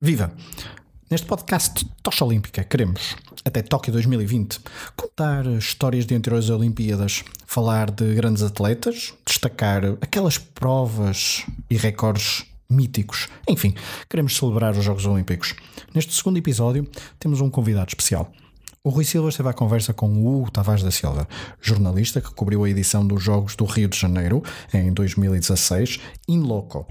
Viva! Neste podcast Tocha Olímpica queremos, até Tóquio 2020, contar histórias de anteriores Olimpíadas, falar de grandes atletas, destacar aquelas provas e recordes míticos. Enfim, queremos celebrar os Jogos Olímpicos. Neste segundo episódio temos um convidado especial. O Rui Silva esteve à conversa com o Hugo Tavares da Silva, jornalista que cobriu a edição dos Jogos do Rio de Janeiro em 2016, in loco.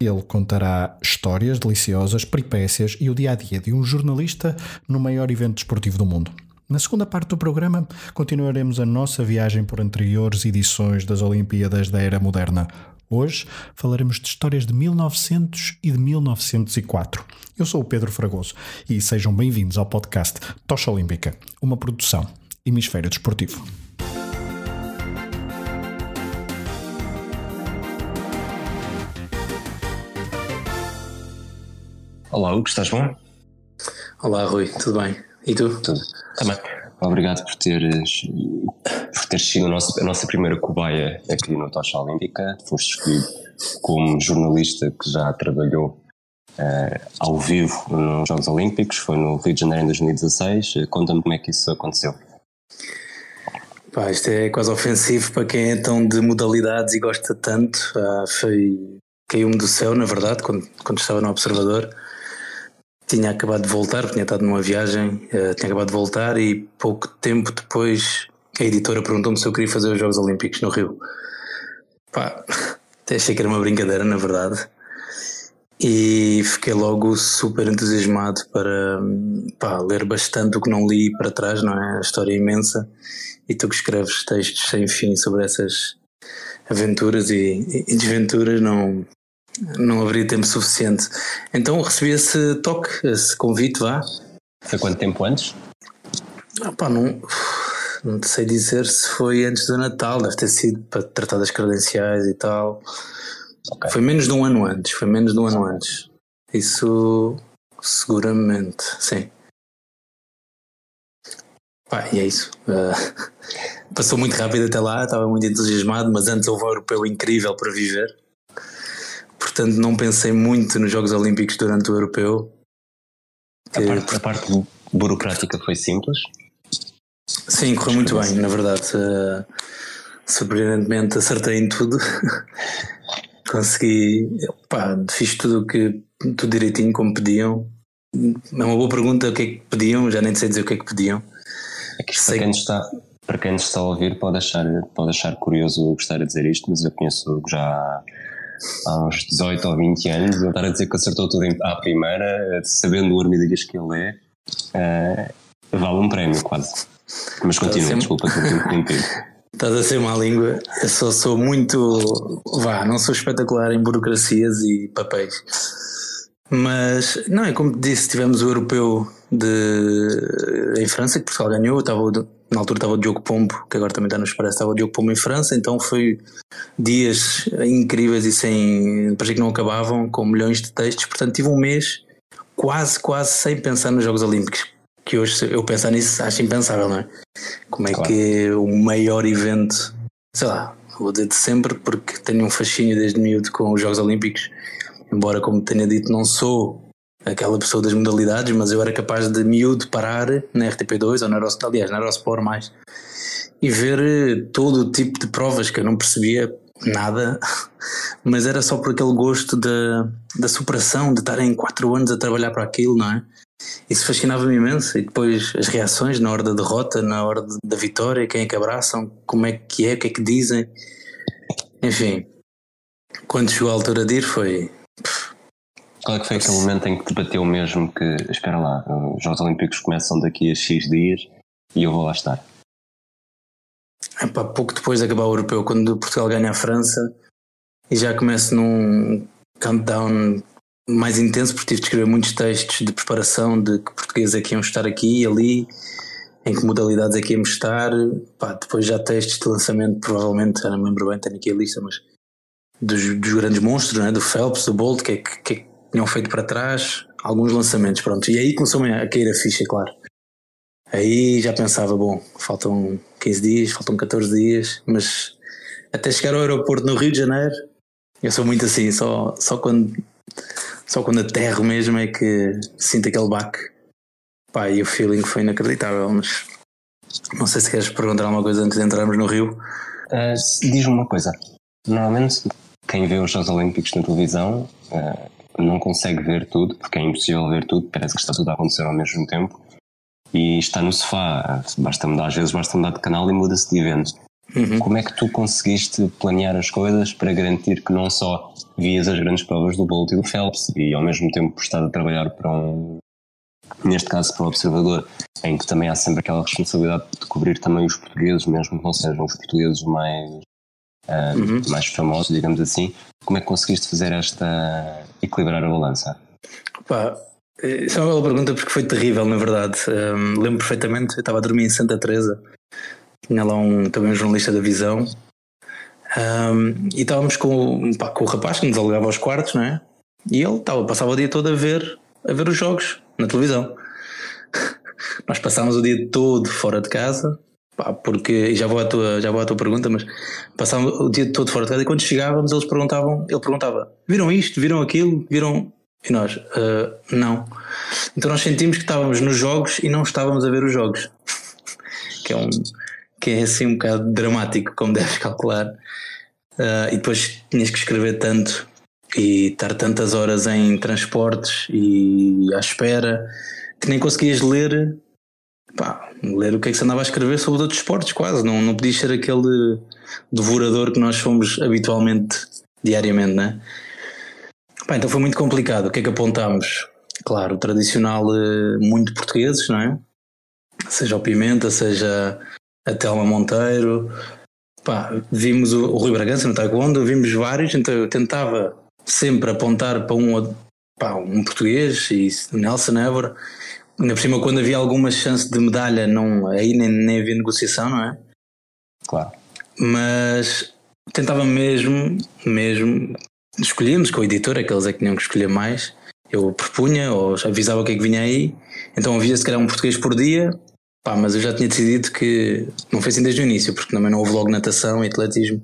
Ele contará histórias deliciosas, peripécias e o dia a dia de um jornalista no maior evento desportivo do mundo. Na segunda parte do programa, continuaremos a nossa viagem por anteriores edições das Olimpíadas da Era Moderna. Hoje falaremos de histórias de 1900 e de 1904. Eu sou o Pedro Fragoso e sejam bem-vindos ao podcast Tocha Olímpica, uma produção Hemisfério Desportivo. Olá, Hugo, estás bom? Olá, Rui, tudo bem? E tu? Tudo. Também. Obrigado por teres, por teres sido a nossa, a nossa primeira cobaia aqui no Tocha Olímpica. Foste escolhido como jornalista que já trabalhou uh, ao vivo nos Jogos Olímpicos, foi no Rio de Janeiro em 2016. Conta-me como é que isso aconteceu. Pá, isto é quase ofensivo para quem é tão de modalidades e gosta tanto. Ah, foi caiu-me do céu, na verdade, quando, quando estava no Observador tinha acabado de voltar, tinha estado numa viagem, uh, tinha acabado de voltar e pouco tempo depois a editora perguntou-me se eu queria fazer os Jogos Olímpicos no Rio. Pá, até achei que era uma brincadeira, na verdade. E fiquei logo super entusiasmado para pá, ler bastante o que não li para trás, não é? A história é imensa. E tu que escreves textos sem fim sobre essas aventuras e, e desventuras, não, não haveria tempo suficiente. Então recebi esse toque, esse convite, vá. Foi quanto tempo antes? Ah, pá, não, não sei dizer se foi antes do Natal, deve ter sido para tratar das credenciais e tal. Okay. Foi menos de um ano antes, foi menos de um ano antes. Isso seguramente, sim. Pá, e é isso. Uh, passou muito rápido até lá, estava muito entusiasmado, mas antes houve um europeu incrível para viver portanto não pensei muito nos Jogos Olímpicos durante o Europeu. A parte, a parte burocrática foi simples? Sim, correu muito bem, na verdade. Uh, surpreendentemente acertei em tudo. Consegui, pá, fiz tudo que tudo direitinho como pediam. É uma boa pergunta o que é que pediam, já nem sei dizer o que é que pediam. É que para, quem está, para quem nos está a ouvir pode achar, pode achar curioso gostar de dizer isto, mas eu conheço já há uns 18 ou 20 anos, ele estar a dizer que acertou tudo à primeira, sabendo o armadilhas que ele é, uh, vale um prémio quase. Mas continua, ser... desculpa. Estás a ser má língua, eu só sou muito. vá, não sou espetacular em burocracias e papéis. Mas, não, é como disse, tivemos o europeu de, em França, que Portugal ganhou, estava na altura estava o Diogo Pombo, que agora também está no Expresso, estava o Diogo Pombo em França, então foi dias incríveis e sem, parecia que não acabavam, com milhões de textos, portanto tive um mês quase, quase sem pensar nos Jogos Olímpicos, que hoje eu pensar nisso acho impensável, não é? Como é claro. que o maior evento, sei lá, vou dizer de sempre, porque tenho um fascínio desde miúdo com os Jogos Olímpicos, embora como tenha dito não sou aquela pessoa das modalidades, mas eu era capaz de miúdo parar na RTP2 ou na Eurosport, aliás, na Eurosport mais, e ver eh, todo o tipo de provas que eu não percebia nada, mas era só por aquele gosto da, da superação, de estarem quatro anos a trabalhar para aquilo, não é? Isso fascinava-me imenso. E depois as reações na hora da derrota, na hora da vitória, quem é que abraçam, como é que é, o que é que dizem. Enfim, quando chegou a altura de ir, foi qual é que foi aquele momento em que te bateu mesmo que, espera lá, os Jogos Olímpicos começam daqui a X dias e eu vou lá estar? Epá, pouco depois de acabar o Europeu, quando Portugal ganha a França e já começo num countdown mais intenso, porque tive de escrever muitos textos de preparação de que portugueses é que iam estar aqui e ali, em que modalidades é que íamos estar. Pá, depois já textos de lançamento, provavelmente, já não me lembro bem, tenho aqui a lista, mas dos, dos grandes monstros, né? do Phelps, do Bolt, que é que, que, tinham feito para trás alguns lançamentos, pronto. E aí começou a cair a ficha, claro. Aí já pensava, bom, faltam 15 dias, faltam 14 dias, mas até chegar ao aeroporto no Rio de Janeiro, eu sou muito assim, só, só quando Só quando aterro mesmo é que sinto aquele baque. Pá, e o feeling foi inacreditável, mas não sei se queres perguntar alguma coisa antes de entrarmos no Rio. Uh, Diz-me uma coisa. Normalmente, quem vê os Jogos Olímpicos na televisão uh, não consegue ver tudo, porque é impossível ver tudo, parece que está tudo a acontecer ao mesmo tempo. E está no sofá, basta mudar, às vezes basta mudar de canal e muda-se de evento. Uhum. Como é que tu conseguiste planear as coisas para garantir que não só vias as grandes provas do Bolt e do Phelps e ao mesmo tempo estar a trabalhar para um, neste caso para o Observador, em que também há sempre aquela responsabilidade de cobrir também os portugueses, mesmo que não sejam os portugueses mais, uh, uhum. mais famosos, digamos assim. Como é que conseguiste fazer esta equilibrar a balança? Opa, isso é uma bela pergunta porque foi terrível, na verdade. Um, lembro perfeitamente, eu estava a dormir em Santa Teresa tinha lá um, também um jornalista da Visão, um, e estávamos com, pá, com o rapaz que nos alugava aos quartos, não é? E ele estava, passava o dia todo a ver, a ver os jogos na televisão. Nós passámos o dia todo fora de casa, pá, porque, já vou, à tua, já vou à tua pergunta, mas passávamos o dia todo fora de casa e quando chegávamos eles perguntavam, ele perguntava, viram isto, viram aquilo, viram... E nós, uh, não. Então nós sentimos que estávamos nos jogos e não estávamos a ver os jogos. que é um, que é assim um bocado dramático, como deves calcular. Uh, e depois tinhas que escrever tanto e estar tantas horas em transportes e à espera que nem conseguias ler, pá, ler o que é que se andava a escrever sobre outros esportes, quase. Não, não podias ser aquele devorador que nós fomos habitualmente, diariamente, né? Pá, então foi muito complicado. O que é que apontámos? Claro, o tradicional eh, muito portugueses, não é? Seja o Pimenta, seja a Telma Monteiro, pá, vimos o, o Rui Bragança no Taekwondo, vimos vários, então eu tentava sempre apontar para um, pá, um português e Nelson Évora. Ainda por cima, quando havia alguma chance de medalha, não, aí nem, nem havia negociação, não é? Claro. Mas tentava mesmo, mesmo, escolhíamos com o editor, aqueles é que tinham que escolher mais. Eu propunha ou avisava o que é que vinha aí, então havia se calhar um português por dia, Pá, mas eu já tinha decidido que não foi assim desde o início, porque também não houve logo natação e atletismo.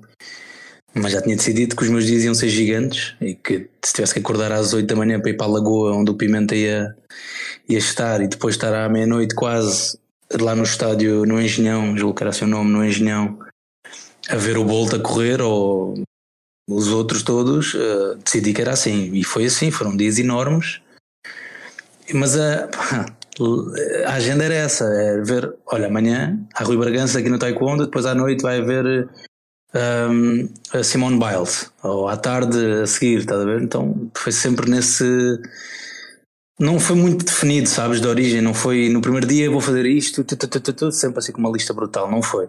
Mas já tinha decidido que os meus dias iam ser gigantes e que se tivesse que acordar às 8 da manhã para ir para a lagoa onde o Pimenta ia, ia estar e depois estar à meia-noite quase lá no estádio, no Engenhão, julgo que era seu nome, no Engenhão, a ver o Bolt a correr ou os outros todos, uh, decidi que era assim. E foi assim, foram dias enormes. Mas a. A agenda era essa, é ver, olha, amanhã há Rui Bragança aqui no Taekwondo, depois à noite vai haver um, a Simone Biles, ou à tarde a seguir, estás a ver? Então foi sempre nesse. Não foi muito definido, sabes, de origem, não foi no primeiro dia vou fazer isto, tu, tu, tu, sempre assim com uma lista brutal, não foi.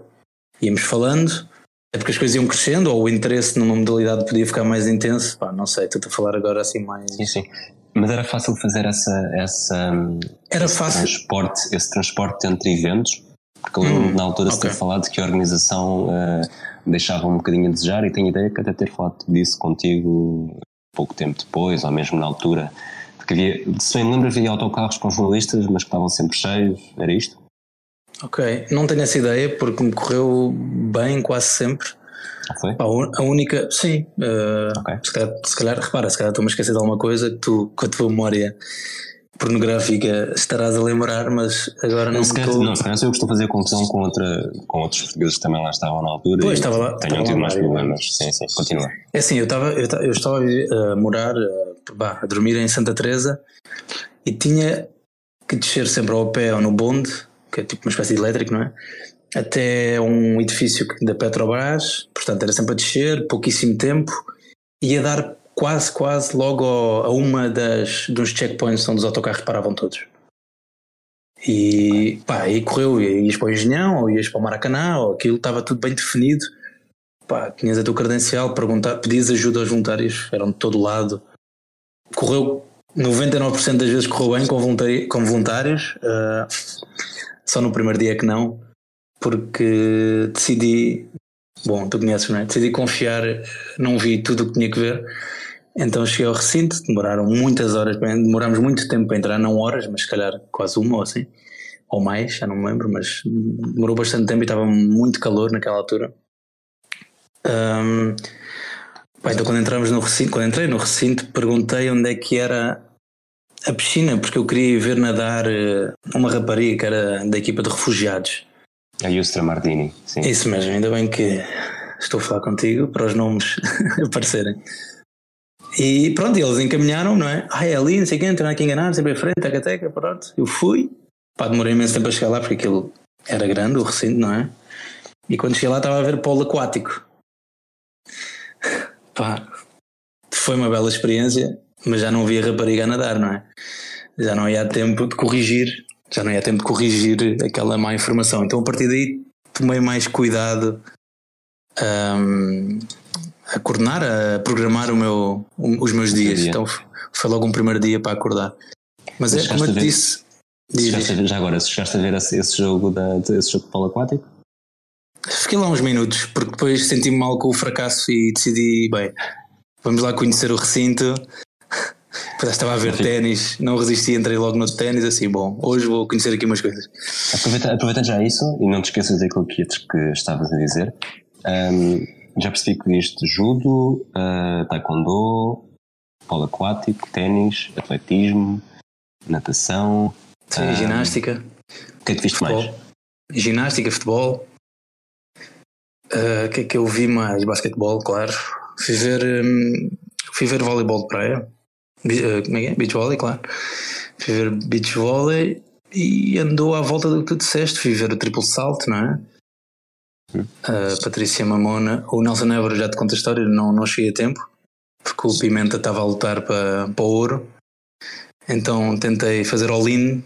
Íamos falando, é porque as coisas iam crescendo, ou o interesse numa modalidade podia ficar mais intenso, pá, não sei, estou a falar agora assim mais. Sim, sim. Mas era fácil fazer essa, essa era esse fácil. transporte, esse transporte entre eventos, porque eu lembro hum, na altura okay. se ter falado que a organização uh, deixava um bocadinho a desejar e tenho ideia que até ter falado disso contigo pouco tempo depois, ou mesmo na altura, porque havia, se bem me lembro, havia autocarros com jornalistas, mas que estavam sempre cheios, era isto? Ok, não tenho essa ideia porque me correu bem quase sempre. Ah, foi? A única, sim. Uh, okay. se, calhar, se calhar, repara, se calhar estou-me a esquecer de alguma coisa que tu, com a tua memória pornográfica estarás a lembrar, mas agora não, não se calhar, estou... Não, se calhar eu costumo fazer confusão com, outra, com outros portugueses que também lá estavam na altura pois, estava lá, tenham tido mais problemas. Sim, sim, continua. É assim, eu estava, eu, eu estava a morar, a, a dormir em Santa Teresa e tinha que descer sempre ao pé ou no bonde, que é tipo uma espécie de elétrico, não é? até um edifício da Petrobras, portanto era sempre a descer, pouquíssimo tempo, ia dar quase, quase logo a uma das dos checkpoints onde os autocarros paravam todos. E pá, aí correu, ias para o Engenhão, ou ias para o Maracanã, ou aquilo estava tudo bem definido. Pá, tinhas a tua credencial, perguntar, pedias ajuda aos voluntários, eram de todo lado. Correu 99% das vezes correu bem com, voluntários, com voluntários uh, só no primeiro dia que não porque decidi, bom, tu conheces, não é? Decidi confiar, não vi tudo o que tinha que ver, então cheguei ao recinto, demoraram muitas horas, demorámos muito tempo para entrar, não horas, mas se calhar quase uma ou assim, ou mais, já não me lembro, mas demorou bastante tempo e estava muito calor naquela altura. Um, então quando entramos no recinto, quando entrei no recinto, perguntei onde é que era a piscina, porque eu queria ver nadar eh, uma rapariga que era da equipa de refugiados. A Yustra Mardini, sim. Isso mesmo, ainda bem que estou a falar contigo para os nomes aparecerem. E pronto, eles encaminharam, não é? Ah, é ali, não sei quem, não aqui enganado, sempre em frente, teca, teca, pronto. Eu fui, pá, demorei imenso tempo a chegar lá porque aquilo era grande, o recinto, não é? E quando cheguei lá estava a ver polo aquático. Pá, foi uma bela experiência, mas já não via rapariga a nadar, não é? Já não ia tempo de corrigir, já não ia tempo de corrigir aquela má informação. Então a partir daí tomei mais cuidado um, a coordenar, a programar o meu, os meus dias. Dia. Então foi logo um primeiro dia para acordar. Mas, Mas é como eu te disse. Já agora, se chegaste a ver esse, esse jogo, da, esse jogo de polo aquático? Fiquei lá uns minutos, porque depois senti-me mal com o fracasso e decidi, bem, vamos lá conhecer o recinto. Depois estava a ver ténis, não resisti, entrei logo no ténis, assim, bom, hoje vou conhecer aqui umas coisas. Aproveita, aproveitando já isso, e não te esqueças daquilo que, que estavas a dizer, um, já percebi que viste judo, uh, taekwondo, polo aquático, ténis, atletismo, natação. Sim, um, ginástica. O que é que viste futebol. mais? Ginástica, futebol. O uh, que é que eu vi mais? Basquetebol, claro. Fui ver, um, fui ver voleibol de praia. Uh, como é que é? Beach volley, claro. Fui ver beach volley e andou à volta do que tu disseste. Fui ver o triplo salto, não é? A Patrícia Mamona, o Nelson Évora já te conta a história, não, não cheguei a tempo, porque o Pimenta estava a lutar para, para o ouro. Então tentei fazer all-in,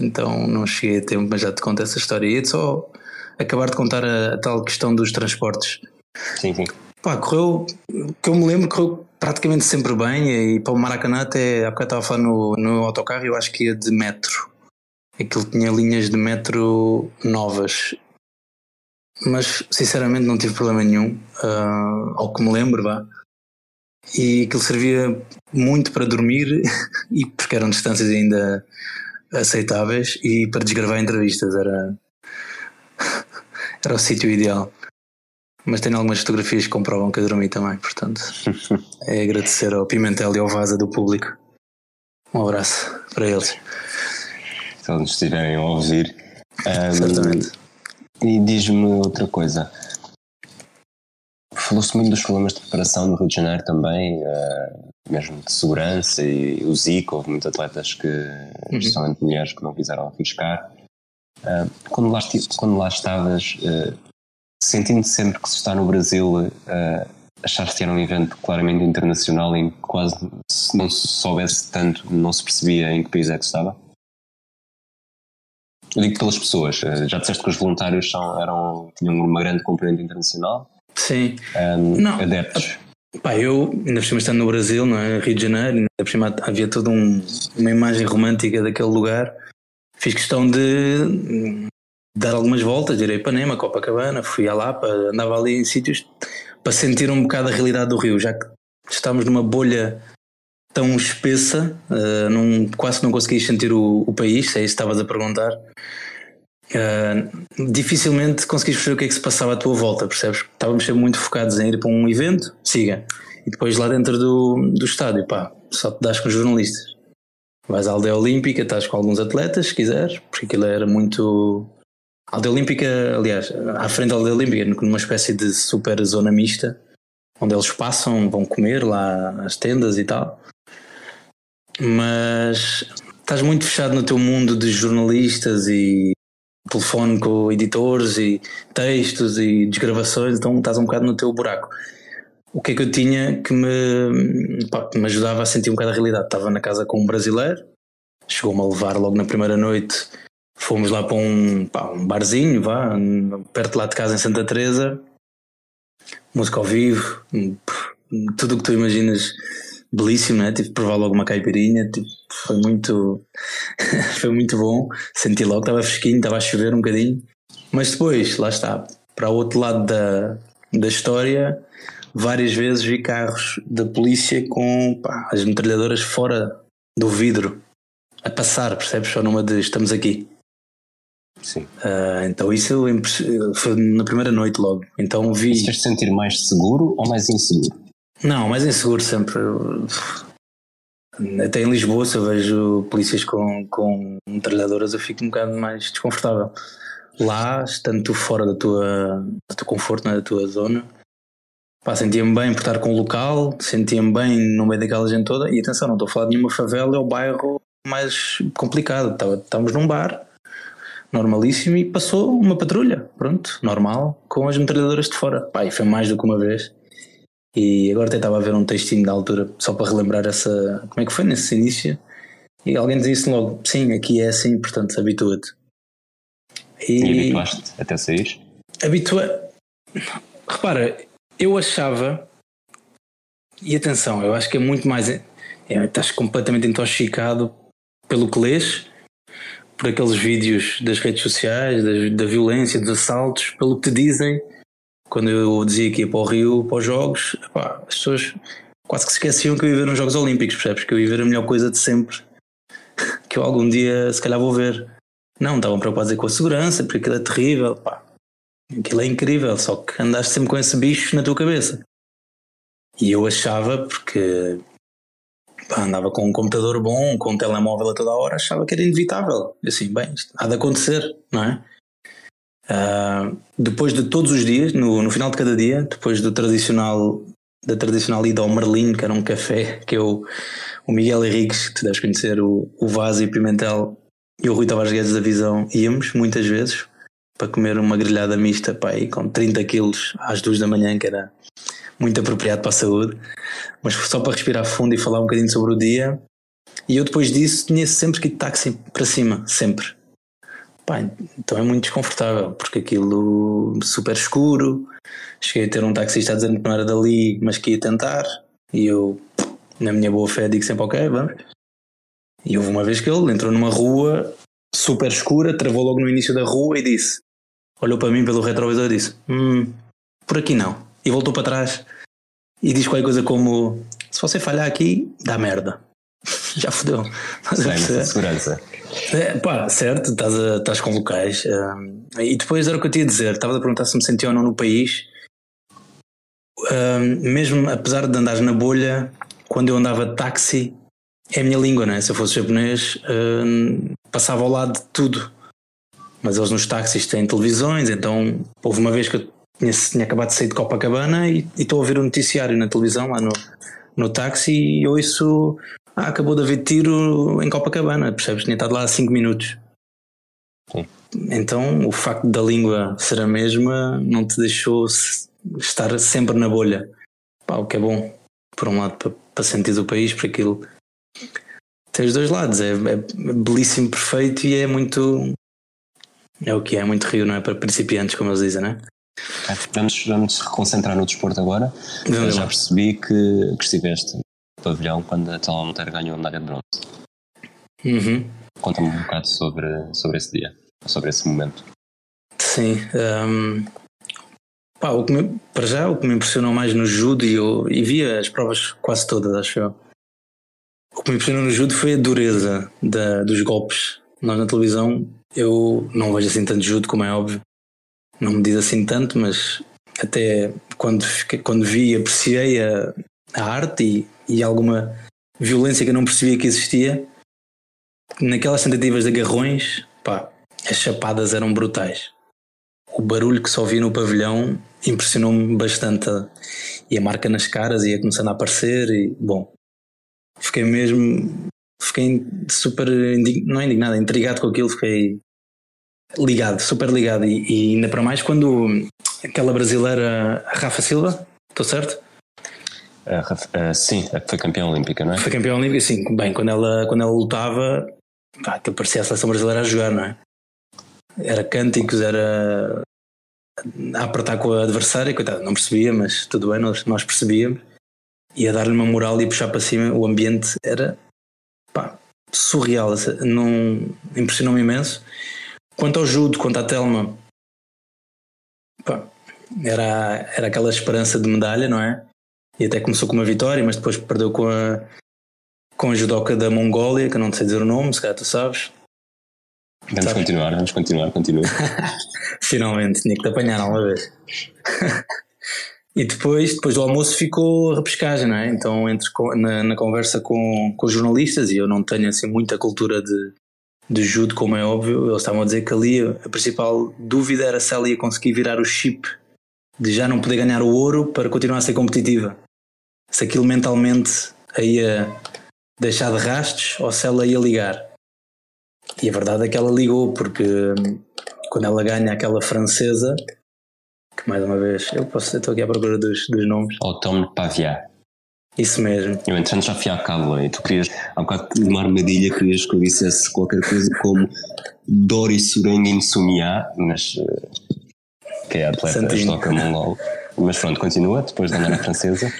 então não cheguei a tempo, mas já te conto essa história. E é só acabar de contar a, a, tal questão dos transportes. Sim, sim. Pá, correu, que eu me lembro, correu praticamente sempre bem. E para o Maracanã, até há bocado estava a falar no, no autocarro, eu acho que ia de metro. Aquilo tinha linhas de metro novas mas sinceramente não tive problema nenhum, uh, ao que me lembro, vá. E aquilo servia muito para dormir, e porque eram distâncias ainda aceitáveis, e para desgravar entrevistas, era, era o sítio ideal. Mas tenho algumas fotografias que comprovam que eu dormi também, portanto é agradecer ao Pimentel e ao Vaza do público. Um abraço para eles. Se eles estiverem a ouvir. Um, Certamente. E diz-me outra coisa. Falou-se muito dos problemas de preparação no Rio de Janeiro também, uh, mesmo de segurança e o Zico, houve muitos atletas que, uhum. especialmente mulheres, que não quiseram arriscar. Uh, quando, lá quando lá estavas, uh, sentindo sempre que se está no Brasil, uh, achaste que era um evento claramente internacional em que quase se não se soubesse tanto, não se percebia em que país é que estava? Eu digo pelas pessoas. Eh, já disseste que os voluntários são, eram, tinham uma grande componente internacional. Sim. Um, não. Adeptos. Pá, eu, ainda por cima estando no Brasil, não é? Rio de Janeiro, ainda por cima havia toda um, uma imagem romântica daquele lugar. Fiz questão de dar algumas voltas, irei para Ipanema, Copacabana, fui a Lapa, andava ali em sítios para sentir um bocado a realidade do Rio, já que estamos numa bolha tão espessa, uh, não, quase não conseguias sentir o, o país, se é isso que estavas a perguntar. Uh, dificilmente conseguis perceber o que é que se passava à tua volta, percebes? Estávamos sempre muito focados em ir para um evento, siga, e depois lá dentro do, do estádio, pá, só te das com os jornalistas. Vais à aldeia olímpica, estás com alguns atletas, se quiseres, porque aquilo era muito. A aldeia olímpica, aliás, à frente da aldeia olímpica, numa espécie de super zona mista, onde eles passam, vão comer lá as tendas e tal mas estás muito fechado no teu mundo de jornalistas e telefone com editores e textos e desgravações, então estás um bocado no teu buraco. O que é que eu tinha que me, pá, me ajudava a sentir um bocado a realidade? Estava na casa com um brasileiro, chegou-me a levar logo na primeira noite, fomos lá para um, pá, um barzinho, vá, perto lá de casa em Santa Teresa, música ao vivo, tudo o que tu imaginas belíssimo, né? Tive que provar logo uma caipirinha, tipo, foi muito foi muito bom. Senti logo estava fresquinho, estava a chover um bocadinho. Mas depois, lá está, para o outro lado da, da história, várias vezes vi carros da polícia com pá, as metralhadoras fora do vidro a passar, percebes? Só numa de estamos aqui. Sim. Uh, então isso foi na primeira noite logo. Então vi. Você sentir mais seguro ou mais inseguro? Não, mais inseguro sempre. Até em Lisboa, se eu vejo polícias com, com metralhadoras, eu fico um bocado mais desconfortável. Lá, estando tu fora da tua, do teu conforto, né, da tua zona, sentia-me bem por estar com o local, sentia-me bem no meio daquela gente toda. E atenção, não estou a falar de nenhuma favela, é o bairro mais complicado. Estávamos num bar, normalíssimo, e passou uma patrulha, pronto, normal, com as metralhadoras de fora. E foi mais do que uma vez. E agora até estava a ver um textinho da altura, só para relembrar essa. Como é que foi nesse início? E alguém disse logo: sim, aqui é assim, portanto, habitua-te. E, e habituaste até sair? Habitua. Repara, eu achava. E atenção, eu acho que é muito mais. É, estás completamente intoxicado pelo que lês, por aqueles vídeos das redes sociais, da, violência, dos assaltos, pelo que te dizem quando eu dizia que ia para o Rio, para os Jogos, epá, as pessoas quase que se esqueciam que eu ia ver nos Jogos Olímpicos, percebes? Que eu ia ver a melhor coisa de sempre, que eu algum dia se calhar vou ver. Não, estavam preocupados com a segurança, porque aquilo é terrível, pá. Aquilo é incrível, só que andaste sempre com esse bicho na tua cabeça. E eu achava, porque andava com um computador bom, com um telemóvel a toda hora, achava que era inevitável. Assim, bem, isto há de acontecer, não é? Uh, depois de todos os dias, no, no final de cada dia, depois do tradicional da tradicional ida ao Merlin, que era um café que eu, o Miguel Henriques, que tu deves conhecer, o, o Vaz e Pimentel e o Rui Tavares Guedes da Visão, íamos muitas vezes para comer uma grelhada mista pá, com 30 quilos às duas da manhã, que era muito apropriado para a saúde, mas só para respirar fundo e falar um bocadinho sobre o dia. E eu depois disso tinha sempre que ir de táxi para cima, sempre. Pá, então é muito desconfortável, porque aquilo super escuro. Cheguei a ter um taxista a dizer que não era dali, mas que ia tentar. E eu, na minha boa fé, digo sempre: Ok, vamos. E houve uma vez que ele entrou numa rua super escura, travou logo no início da rua e disse: Olhou para mim pelo retrovisor e disse: Hum, por aqui não. E voltou para trás e diz qualquer coisa como: Se você falhar aqui, dá merda. Já fodeu. Segurança. É, pá, certo, estás, a, estás com locais. Um, e depois era o que eu tinha a dizer, estava a perguntar se me sentia ou não no país. Um, mesmo apesar de andares na bolha, quando eu andava de táxi, é a minha língua, né? Se eu fosse japonês, um, passava ao lado de tudo. Mas eles nos táxis têm televisões, então houve uma vez que eu tinha, tinha acabado de sair de Copacabana e, estou a ouvir o um noticiário na televisão lá no, no táxi e ouço ah, acabou de haver tiro em Copacabana, percebes? Tinha estado lá há 5 minutos. Sim. Então o facto da língua ser a mesma não te deixou estar sempre na bolha. Pá, o que é bom, por um lado, para, para sentir o país, para aquilo. Tem os dois lados, é, é belíssimo, perfeito e é muito. É o que é, é muito rio, não é? Para principiantes, como eles dizem, não é? Vamos, vamos reconcentrar no desporto agora. Eu já percebi que, que estiveste pavilhão quando a Telma Monteiro ganhou a medalha de bronze. Uhum. Conta-me um bocado sobre, sobre esse dia, sobre esse momento. Sim. Um, pá, o que me, para já, o que me impressionou mais no judo, e eu e vi as provas quase todas, acho eu. O que me impressionou no judo foi a dureza da, dos golpes. Nós na televisão, eu não vejo assim tanto judo, como é óbvio. Não me diz assim tanto, mas até quando, quando vi, apreciei a, a arte e e alguma violência que eu não percebia que existia, naquelas tentativas de agarrões, pá, as chapadas eram brutais. O barulho que só vi no pavilhão impressionou-me bastante. E a marca nas caras ia começando a aparecer e, bom, fiquei mesmo, fiquei super, não é indignado, intrigado com aquilo, fiquei ligado, super ligado. E, e ainda para mais quando aquela brasileira, Rafa Silva, estou certo? Uh, uh, sim, foi campeã olímpica, não é? Foi campeã olímpica, sim. Bem, quando ela, quando ela lutava, pá, que parecia a seleção brasileira a jogar, não é? Era cânticos, era a apertar com a adversária, coitado, não percebia, mas tudo bem, nós, nós percebíamos. E a dar-lhe uma moral e a puxar para cima, o ambiente era pá, surreal, impressionou-me imenso. Quanto ao judo, quanto à Telma, pá, era, era aquela esperança de medalha, não é? e até começou com uma vitória, mas depois perdeu com a, com a judoca da Mongólia, que eu não sei dizer o nome, se calhar tu sabes. Vamos sabes? continuar, vamos continuar, continua. Finalmente, tinha que te apanhar uma vez. E depois, depois do almoço ficou a repescagem, não é? Então, entre, na, na conversa com, com os jornalistas, e eu não tenho assim muita cultura de, de judo, como é óbvio, eles estavam a dizer que ali a principal dúvida era se ela ia conseguir virar o chip de já não poder ganhar o ouro para continuar a ser competitiva. Se aquilo mentalmente a ia deixar de rastros ou se ela ia ligar. E a verdade é que ela ligou, porque hum, quando ela ganha aquela francesa, que mais uma vez, eu posso estou aqui à procura dos, dos nomes. Automne Pavia. Isso mesmo. Eu entretanto já fui à cábula e tu querias, há um bocado de uma armadilha, querias que eu dissesse qualquer coisa como Dori Surenga Insumia, mas eh, que é a atleta estoca mongol. Mas pronto, continua, depois de ganhar a francesa.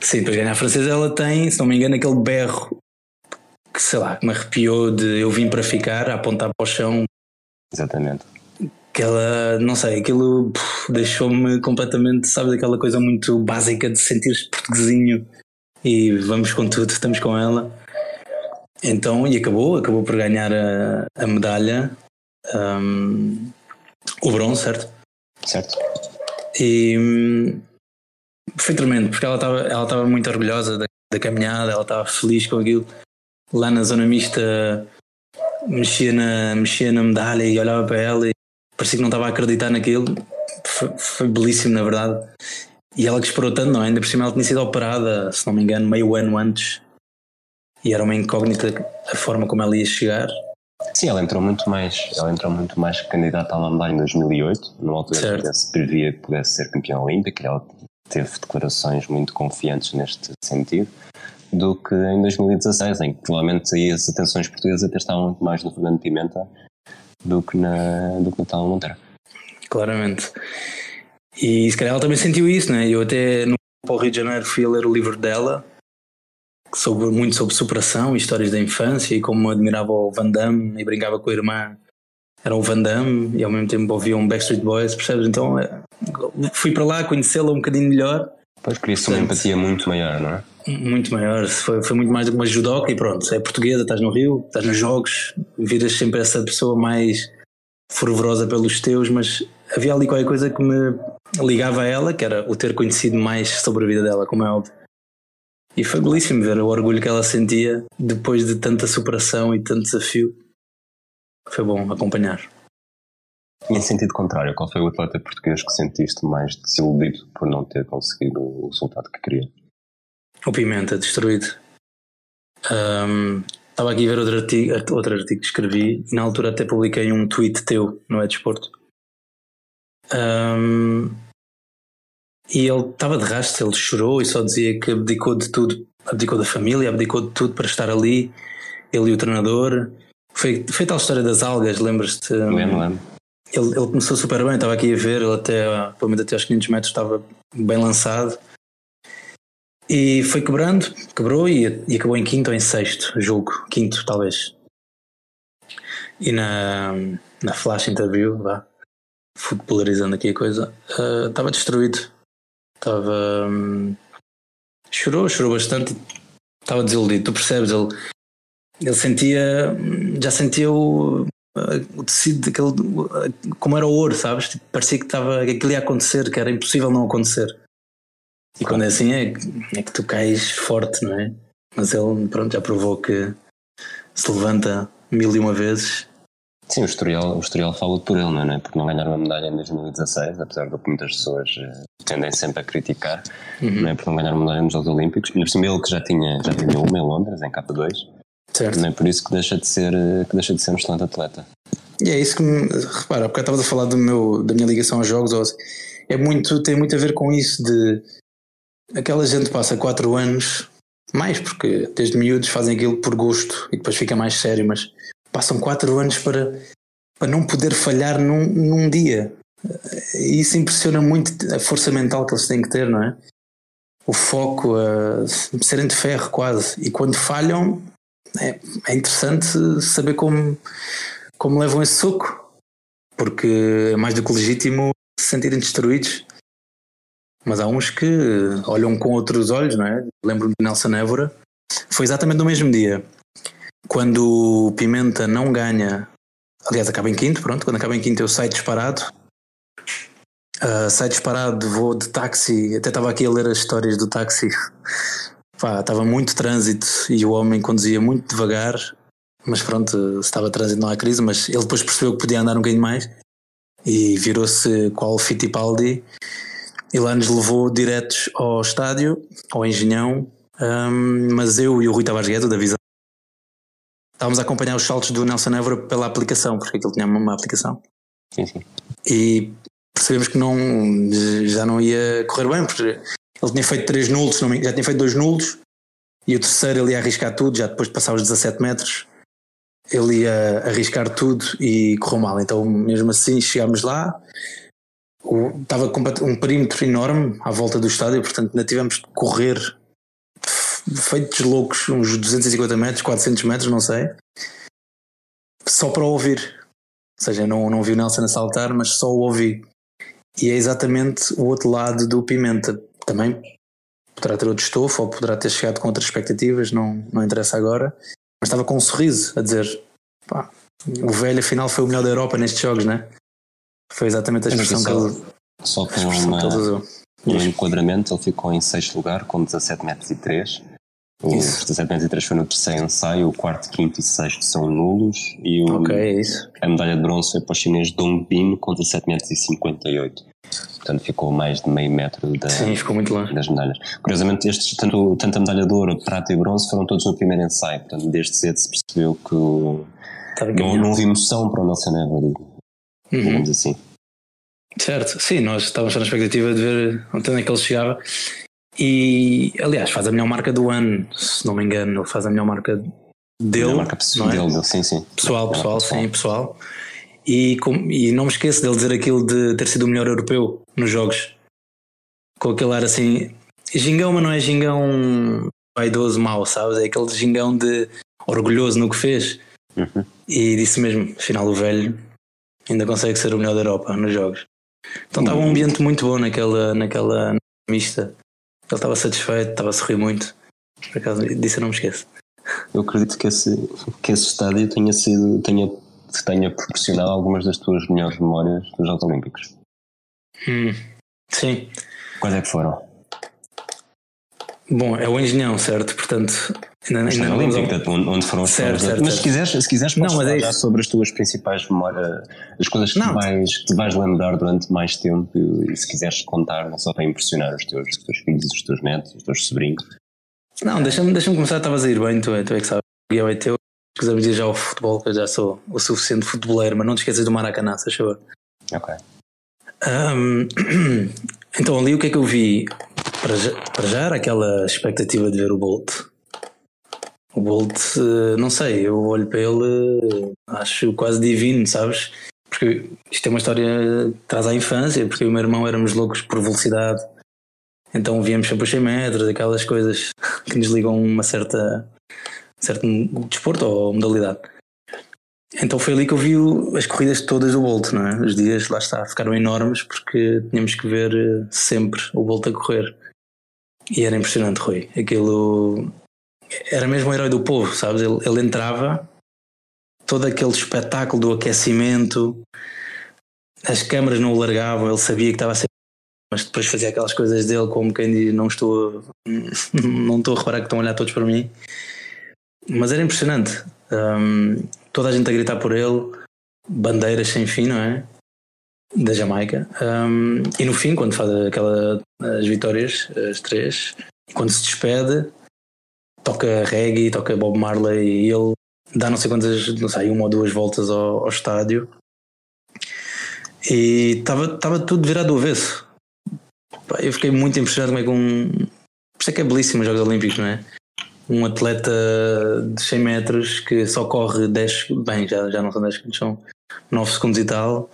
Sim, depois de ganhar a francesa ela tem, se não me engano, aquele berro que sei lá, que me arrepiou de eu vim para ficar, a apontar para o chão. Exatamente aquela, não sei, aquilo deixou-me completamente, sabe, daquela coisa muito básica de sentir portuguesinho e vamos com tudo, estamos com ela. Então, e acabou, acabou por ganhar a, a medalha, um, o bronze, certo? Certo. E hum, foi tremendo, porque ela estava ela estava muito orgulhosa da, da caminhada, ela estava feliz com aquilo. Lá na zona mista mexia na, mexia na medalha e olhava para ela e parecia que não estava a acreditar naquilo. Foi, foi belíssimo, na verdade. E ela que esperou tanto, não é? Ainda por cima ela tinha sido operada, se não me engano, meio ano antes. E era uma incógnita a forma como ela ia chegar. Sim, ela entrou muito mais, ela entrou muito mais candidata a medalha em 2008, numa altura que se previa que pudesse ser campeã olímpica, ela teve declarações muito confiantes neste sentido, do que em 2016, em que provavelmente aí as atenções portuguesas até estavam muito mais no Fernando Pimenta do que na, do que na Tala Monteiro. Claramente. E se calhar ela também sentiu isso, né? Eu até no para o Rio de Janeiro fui a ler o livro dela, sobre, muito sobre superação, histórias da infância e como admirava o Van Damme e brincava com a irmã. Era o Van Damme e ao mesmo tempo ouvia um Backstreet Boys, percebes? Então é, fui para lá conhecê-la um bocadinho melhor. Pois isso uma empatia muito maior, não é? Muito maior, foi, foi muito mais do que uma judoca e pronto, é portuguesa, estás no Rio, estás nos jogos, viras sempre essa pessoa mais fervorosa pelos teus, mas havia ali qualquer coisa que me ligava a ela, que era o ter conhecido mais sobre a vida dela, como é óbvio. E foi belíssimo ver o orgulho que ela sentia depois de tanta superação e tanto desafio. Foi bom acompanhar. E em sentido contrário, qual foi o atleta português que sentiste mais desiludido por não ter conseguido o resultado que queria? O Pimenta, destruído. Um, estava aqui a ver outro artigo, outro artigo que escrevi e na altura até publiquei um tweet teu no É Desporto. Um, e ele estava de rastro, ele chorou e só dizia que abdicou de tudo, abdicou da família, abdicou de tudo para estar ali, ele e o treinador. Foi, foi tal história das algas, lembras-te? Lembro, lembro. Ele, ele começou super bem, estava aqui a ver, ele até, pelo menos até aos 500 metros estava bem lançado e foi quebrando, quebrou e, e, acabou em quinto ou em sexto, julgo, quinto talvez. E na, na flash interview, vá, popularizando aqui a coisa, uh, estava destruído. Estava. Um, chorou, chorou bastante. Estava desiludido, tu percebes? Ele, ele sentia. Já sentia o, o tecido daquele. como era o ouro, sabes? Tipo, parecia que, estava, que aquilo ia acontecer, que era impossível não acontecer. E quando é assim é, é que tu cais forte, não é? Mas ele, pronto, já provou que se levanta mil e uma vezes. Sim, o historial, o historial fala por ele, não é? Por não ganhar uma medalha em 2016, apesar de que muitas pessoas eh, tendem sempre a criticar, uhum. não é? Por não ganhar uma medalha nos Jogos Olímpicos. E por ele que já tinha, já tinha uma em Londres, em K2. Certo. Não é por isso que deixa de ser, eh, que deixa de ser um excelente atleta. E é isso que me. Repara, porque estavas a falar do meu, da minha ligação aos jogos, é muito, tem muito a ver com isso de aquela gente passa 4 anos, mais porque desde miúdos fazem aquilo por gosto e depois fica mais sério, mas passam 4 anos para, para não poder falhar num, num dia. E isso impressiona muito a força mental que eles têm que ter, não é? O foco, a serem de ferro quase. E quando falham, é, é interessante saber como, como levam esse soco, porque é mais do que legítimo se sentirem destruídos mas há uns que olham com outros olhos, não é? Lembro-me de Nelson Évora. Foi exatamente no mesmo dia. Quando o Pimenta não ganha, aliás, acaba em quinto, pronto, quando acaba em quinto eu saio disparado. Uh, sai disparado, vou de táxi. Até estava aqui a ler as histórias do táxi. Estava muito trânsito e o homem conduzia muito devagar. Mas pronto, se estava trânsito não há crise. Mas ele depois percebeu que podia andar um bocadinho mais e virou-se qual Fittipaldi e lá nos levou diretos ao estádio, ao Engenhão. Um, mas eu e o Rui Tavares Guedes, da Visão, estávamos a acompanhar os saltos do Nelson Évora pela aplicação, porque aquilo tinha uma aplicação. Sim, sim. E percebemos que não, já não ia correr bem, porque ele tinha feito três nulos, já tinha feito dois nulos, e o terceiro ele ia arriscar tudo, já depois de passar os 17 metros, ele ia arriscar tudo e correu mal. Então, mesmo assim, chegámos lá, estava um perímetro enorme à volta do estádio, portanto, ainda tivemos de correr feitos loucos, uns 250 metros, 400 metros, não sei, só para ouvir. Ou seja, não, não vi o Nelson a saltar, mas só o ouvi. E é exatamente o outro lado do Pimenta. Também poderá ter outro estofo ou poderá ter chegado com outras expectativas, não, não interessa agora. Mas estava com um sorriso a dizer: pá, o velho afinal foi o melhor da Europa nestes jogos, né? Foi exatamente a expressão que ele. Só com uma, um enquadramento, ele ficou em sexto lugar com 17 metros e 3 o. 17 metros e 3 foi no terceiro ensaio, o quarto, quinto e sexto são nulos e o, okay, é isso. a medalha de bronze foi para o chinês Dong Bin com 17 metros e 58. Portanto, ficou mais de meio metro da, Sim, ficou muito longe. das medalhas. Curiosamente, estes, tanto, tanto a medalha de ouro, prata e bronze foram todos no primeiro ensaio. Portanto, desde cedo se percebeu que não, não houve emoção para o Nelson Everett, uhum. digamos assim. Certo, sim, nós estávamos na expectativa de ver onde é que ele chegava e, aliás, faz a melhor marca do ano, se não me engano, ele faz a melhor marca dele. A marca pessoal é? dele, sim, sim. Pessoal, pessoal, pessoal, sim, pessoal. E, com, e não me esqueço dele dizer aquilo de ter sido o melhor europeu nos jogos. Com aquele ar assim. Gingão, mas não é gingão vaidoso mau, sabes? É aquele gingão de orgulhoso no que fez. Uhum. E disse mesmo: afinal, o velho ainda consegue ser o melhor da Europa nos jogos. Então estava um ambiente muito bom naquela, naquela mista. Ele estava satisfeito, estava a sorrir muito. Por acaso, disso eu não me esqueço. Eu acredito que esse, que esse estádio tenha sido, tenha, tenha proporcionado algumas das tuas melhores memórias dos Jogos Olímpicos. Hum, sim. Quais é que foram? Bom, é o Engenhão, certo? Portanto, ainda, ainda não Olímpico, onde, onde foram os certo, certo, Mas certo. se quiseres, se quiseres podes não, falar é sobre as tuas principais memórias, as coisas que, vais, que te vais lembrar durante mais tempo e se quiseres contar, não só para impressionar os teus, os teus filhos, os teus netos, os teus sobrinhos. Não, deixa-me deixa começar, estavas a ir bem, tu é, tu é que sabes. O guião é teu. Quisermos ir já ao futebol, que eu já sou o suficiente futeboleiro, mas não te esqueças do Maracanã, se achou. Ok. Um, então ali o que é que eu vi? Para já, para já era aquela expectativa de ver o Bolt. O Bolt, eh, não sei, eu olho para ele, acho quase divino, sabes? Porque isto é uma história que traz à infância, porque eu e o meu irmão éramos loucos por velocidade, então víamos sempre os 100 metros, aquelas coisas que nos ligam uma certa, certo desporto ou modalidade. Então foi ali que eu vi as corridas todas do Bolt, não é? Os dias, lá está, ficaram enormes porque tínhamos que ver eh, sempre o Bolt a correr. E era impressionante, Rui. Aquilo era mesmo o herói do povo, sabes? Ele, ele entrava, todo aquele espetáculo do aquecimento, as câmaras não o largavam, ele sabia que estava a ser. Mas depois fazia aquelas coisas dele, como quem diz: Não estou, não estou a reparar que estão a olhar todos para mim. Mas era impressionante. Um, toda a gente a gritar por ele, bandeiras sem fim, não é? Da Jamaica. Um, e no fim, quando faz aquela, as vitórias, as três, quando se despede, toca reggae, toca Bob Marley e ele dá não sei quantas, não sei, uma ou duas voltas ao, ao estádio e estava tudo virado do avesso. Eu fiquei muito impressionado como é que um. Por isso é que é belíssimo os Jogos Olímpicos, não é? Um atleta de 100 metros que só corre 10, bem, já, já não são 10 segundos, são 9 segundos e tal,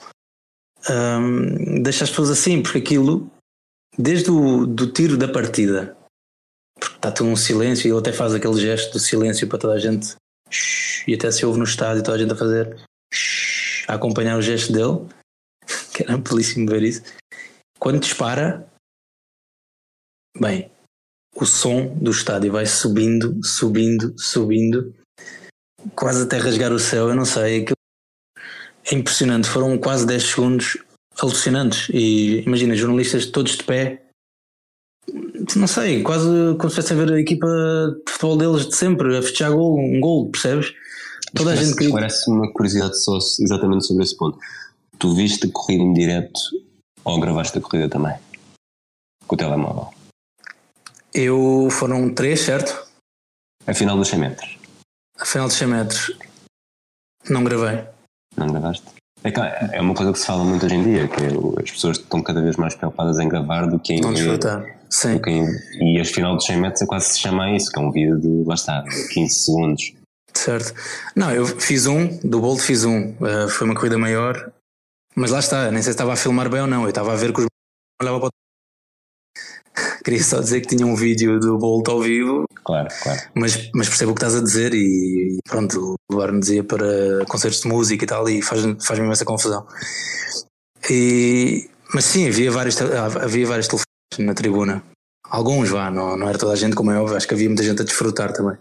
um, deixa as pessoas assim, porque aquilo, desde o do tiro da partida, porque está tudo um silêncio e ele até faz aquele gesto do silêncio para toda a gente e até se ouve no estádio toda a gente a fazer a acompanhar o gesto dele. Que era belíssimo ver isso. Quando dispara bem o som do estádio vai subindo subindo, subindo quase até rasgar o céu. Eu não sei aquilo é impressionante, foram quase 10 segundos alucinantes. E imagina, jornalistas todos de pé, não sei, quase como se fosse a ver a equipa de futebol deles de sempre, a festejar gol, um gol, percebes? Toda a gente queria. Parece uma curiosidade só exatamente sobre esse ponto. Tu viste a corrida em direto ou gravaste a corrida também? Com o telemóvel? Eu foram três, certo? A final dos 100 metros. A final dos 100 metros. Não gravei. Não gravaste? É, é uma coisa que se fala muito hoje em dia, que é as pessoas estão cada vez mais preocupadas em gravar do que em. Não desfrutar. Sim. Em, e as final dos 100 metros é quase se chama isso, que é um vídeo de, lá está, 15 segundos. Certo. Não, eu fiz um, do Bolt fiz um, uh, foi uma corrida maior, mas lá está, nem sei se estava a filmar bem ou não, eu estava a ver que os Queria só dizer que tinha um vídeo do Bolt ao vivo. Claro, claro. Mas, mas percebo o que estás a dizer e pronto, levar-nos ia para concertos de música e tal e faz, faz confusão. E, mas sim, havia vários, havia vários telefones na tribuna. Alguns vá, não, não era toda a gente como é óbvio, acho que havia muita gente a desfrutar também.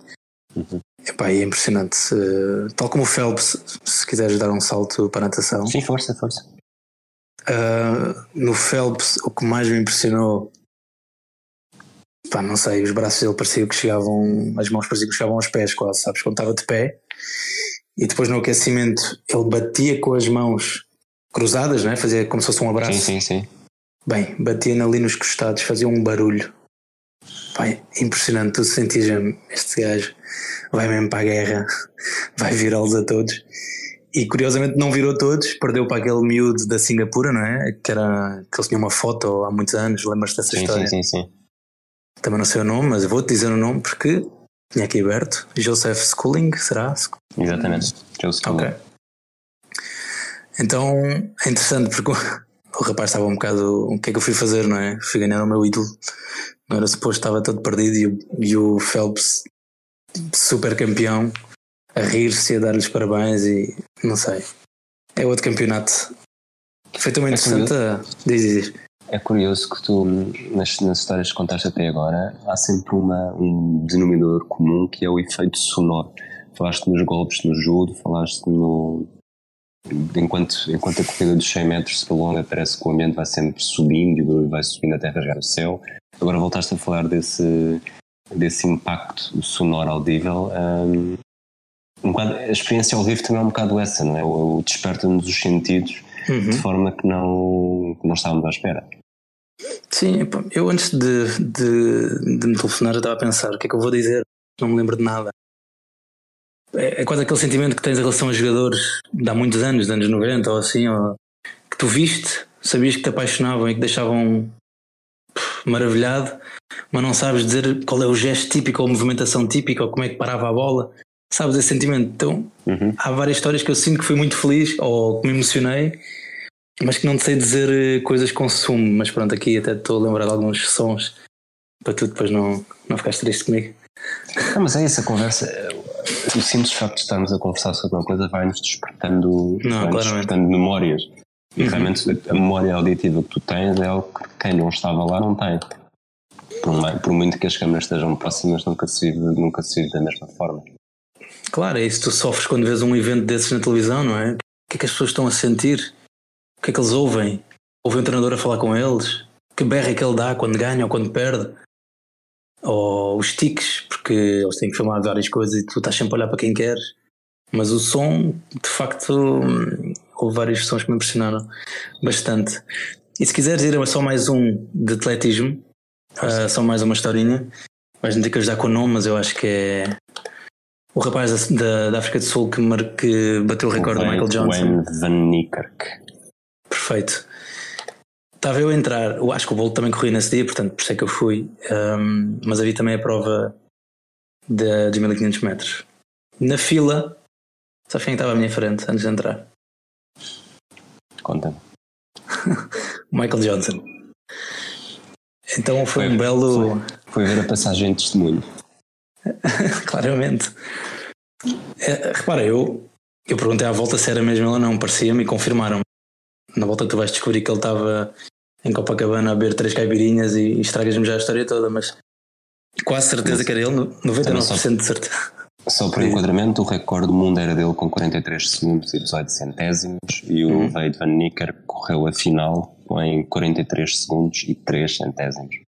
Uhum. Epá, é impressionante. Uh, tal como o Phelps, se quiseres dar um salto para a natação. Sim, força, força. Uh, no Phelps, o que mais me impressionou pá, não sei, os braços dele pareciam que chegavam, as mãos pareciam que chegavam aos pés quase, sabes, quando estava de pé. E depois no aquecimento ele batia com as mãos cruzadas, né? fazia como se fosse um abraço. Sim, sim, sim. Bem, batia ali nos costados, fazia um barulho. Pai, impressionante, tu sentias este gajo vai mesmo para a guerra, vai virá-los a todos. E curiosamente não virou todos, perdeu para aquele miúdo da Singapura, não é? Que, era, que eles tinham uma foto há muitos anos, lembras-te dessa sim, história? Sim, sim, sim. Também não sei o nome, mas vou-te dizer o nome porque tinha aqui aberto. Joseph Schooling, será? Exatamente, Joseph Schooling. Ok. Então é interessante porque o rapaz estava um bocado. O que é que eu fui fazer, não é? Fui ganhar o meu ídolo. Não era suposto, estava todo perdido e o, e o Phelps, super campeão, a rir-se, a dar-lhes parabéns e não sei. É outro campeonato. Foi também é interessante. A... Diz, diz. É curioso que tu, nas, nas histórias que contaste até agora, há sempre uma, um denominador comum que é o efeito sonoro. Falaste nos golpes no judo, falaste no. Enquanto, enquanto a corrida dos 100 metros se prolonga, parece que o ambiente vai sempre subindo e vai subindo até rasgar o céu. Agora voltaste a falar desse, desse impacto sonoro audível. Um, um a experiência ao vivo também é um bocado essa, não é? O, o desperta-nos os sentidos uhum. de forma que não, que não estávamos à espera. Sim, eu antes de, de, de me telefonar eu estava a pensar o que é que eu vou dizer, não me lembro de nada. É, é quase aquele sentimento que tens em relação a jogadores de há muitos anos, de anos 90 ou assim, ou, que tu viste, sabias que te apaixonavam e que deixavam pff, maravilhado, mas não sabes dizer qual é o gesto típico ou a movimentação típica ou como é que parava a bola. Sabes esse sentimento? Então, uhum. há várias histórias que eu sinto que fui muito feliz ou que me emocionei mas que não sei dizer eh, coisas com sumo, mas pronto, aqui até estou a lembrar de alguns sons para tu depois não, não ficares triste comigo. Não, mas é isso, a conversa, o simples facto de estarmos a conversar sobre uma coisa vai-nos despertando, não, vai despertando memórias. E uhum. realmente a memória auditiva que tu tens é algo que quem não estava lá não tem. Por, por muito que as câmeras estejam próximas, nunca se, vive, nunca se vive da mesma forma. Claro, é isso. Tu sofres quando vês um evento desses na televisão, não é? O que é que as pessoas estão a sentir? que é que eles ouvem? Ouvem o treinador a falar com eles? Que berra é que ele dá quando ganha ou quando perde? Ou os tiques, porque eles têm que filmar várias coisas e tu estás sempre a olhar para quem queres. Mas o som, de facto, hum, houve vários sons que me impressionaram bastante. E se quiseres ir a só mais um de atletismo, uh, só mais uma historinha, vais-me ter que ajudar com o nome, mas eu acho que é o rapaz da, da África do Sul que, mar, que bateu o recorde do Michael Johnson. Wayne Van Niekerk. Perfeito. Estava eu a entrar, eu acho que o Bolt também corria nesse dia, portanto, por isso é que eu fui. Um, mas havia também a prova de, de 1500 metros. Na fila, sabes quem estava à minha frente antes de entrar? Conta-me. Michael Johnson. Então foi, foi um belo. Foi, foi ver a passagem de testemunho. Claramente. É, repara, eu, eu perguntei à volta se era mesmo ele ou não, parecia-me e confirmaram na volta tu vais descobrir que ele estava em Copacabana a beber três caipirinhas e, e estragas-me já a história toda, mas quase certeza mas, que era ele, 99% de certeza. Só por enquadramento, o recorde do mundo era dele com 43 segundos e 18 centésimos e o uhum. Wade Van Nicker correu a final em 43 segundos e 3 centésimos.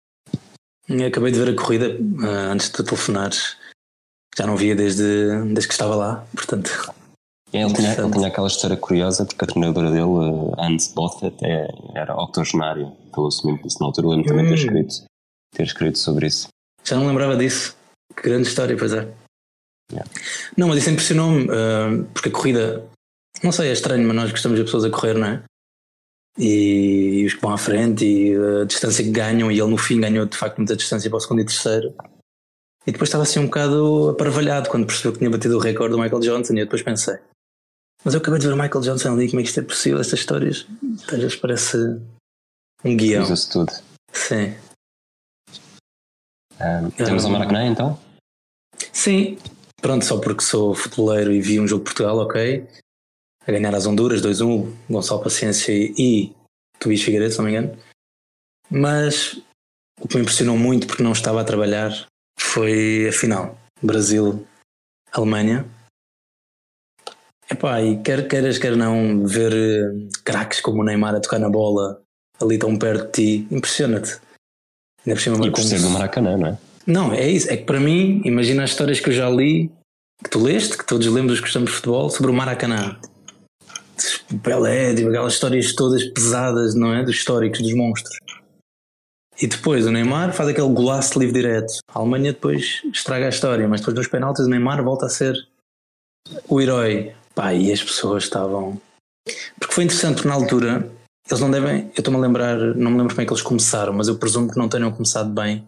Eu acabei de ver a corrida uh, antes de telefonares. Já não via desde, desde que estava lá, portanto. Ele, tinha, ele tinha aquela história curiosa porque a treinadora dele, Hans Bothett, é, era octogenário. Falou se muito disso na altura. Eu lembro também ter hum. escrito, ter escrito sobre isso. Já não lembrava disso. Que grande história, pois é. Yeah. Não, mas isso impressionou-me, uh, porque a corrida, não sei, é estranho, mas nós gostamos de pessoas a correr, não é? E, e os que vão à frente e a distância que ganham, e ele no fim ganhou de facto muita distância para o segundo e terceiro. E depois estava assim um bocado aparvalhado quando percebeu que tinha batido o recorde do Michael Johnson, e eu depois pensei, mas eu acabei de ver o Michael Johnson ali, como é que isto é possível, estas histórias? Às vezes parece um guião. Usa-se tudo. Sim. Um, temos o Maracanã então? Sim, Pronto, só porque sou futeboleiro e vi um jogo de Portugal, ok. A ganhar as Honduras 2-1, Gonçalo Paciência e Tobias Figueiredo, se não me engano. Mas o que me impressionou muito porque não estava a trabalhar foi a final. Brasil-Alemanha. Epá, e quer queiras, quer não, ver uh, craques como o Neymar a tocar na bola ali tão perto de ti, impressiona-te. Ainda por cima, e por ser do Maracanã, não é? Não, é isso. É que para mim, imagina as histórias que eu já li, que tu leste, que todos lemos os que gostamos de futebol, sobre o Maracanã. Pelé, aquelas histórias todas pesadas, não é? Dos históricos, dos monstros. E depois o Neymar faz aquele golaço de livre direto. A Alemanha depois estraga a história, mas depois nos penaltis o Neymar volta a ser o herói. Pá, e as pessoas estavam. Porque foi interessante, na altura eles não devem. Eu estou-me a lembrar, não me lembro como é que eles começaram, mas eu presumo que não tenham começado bem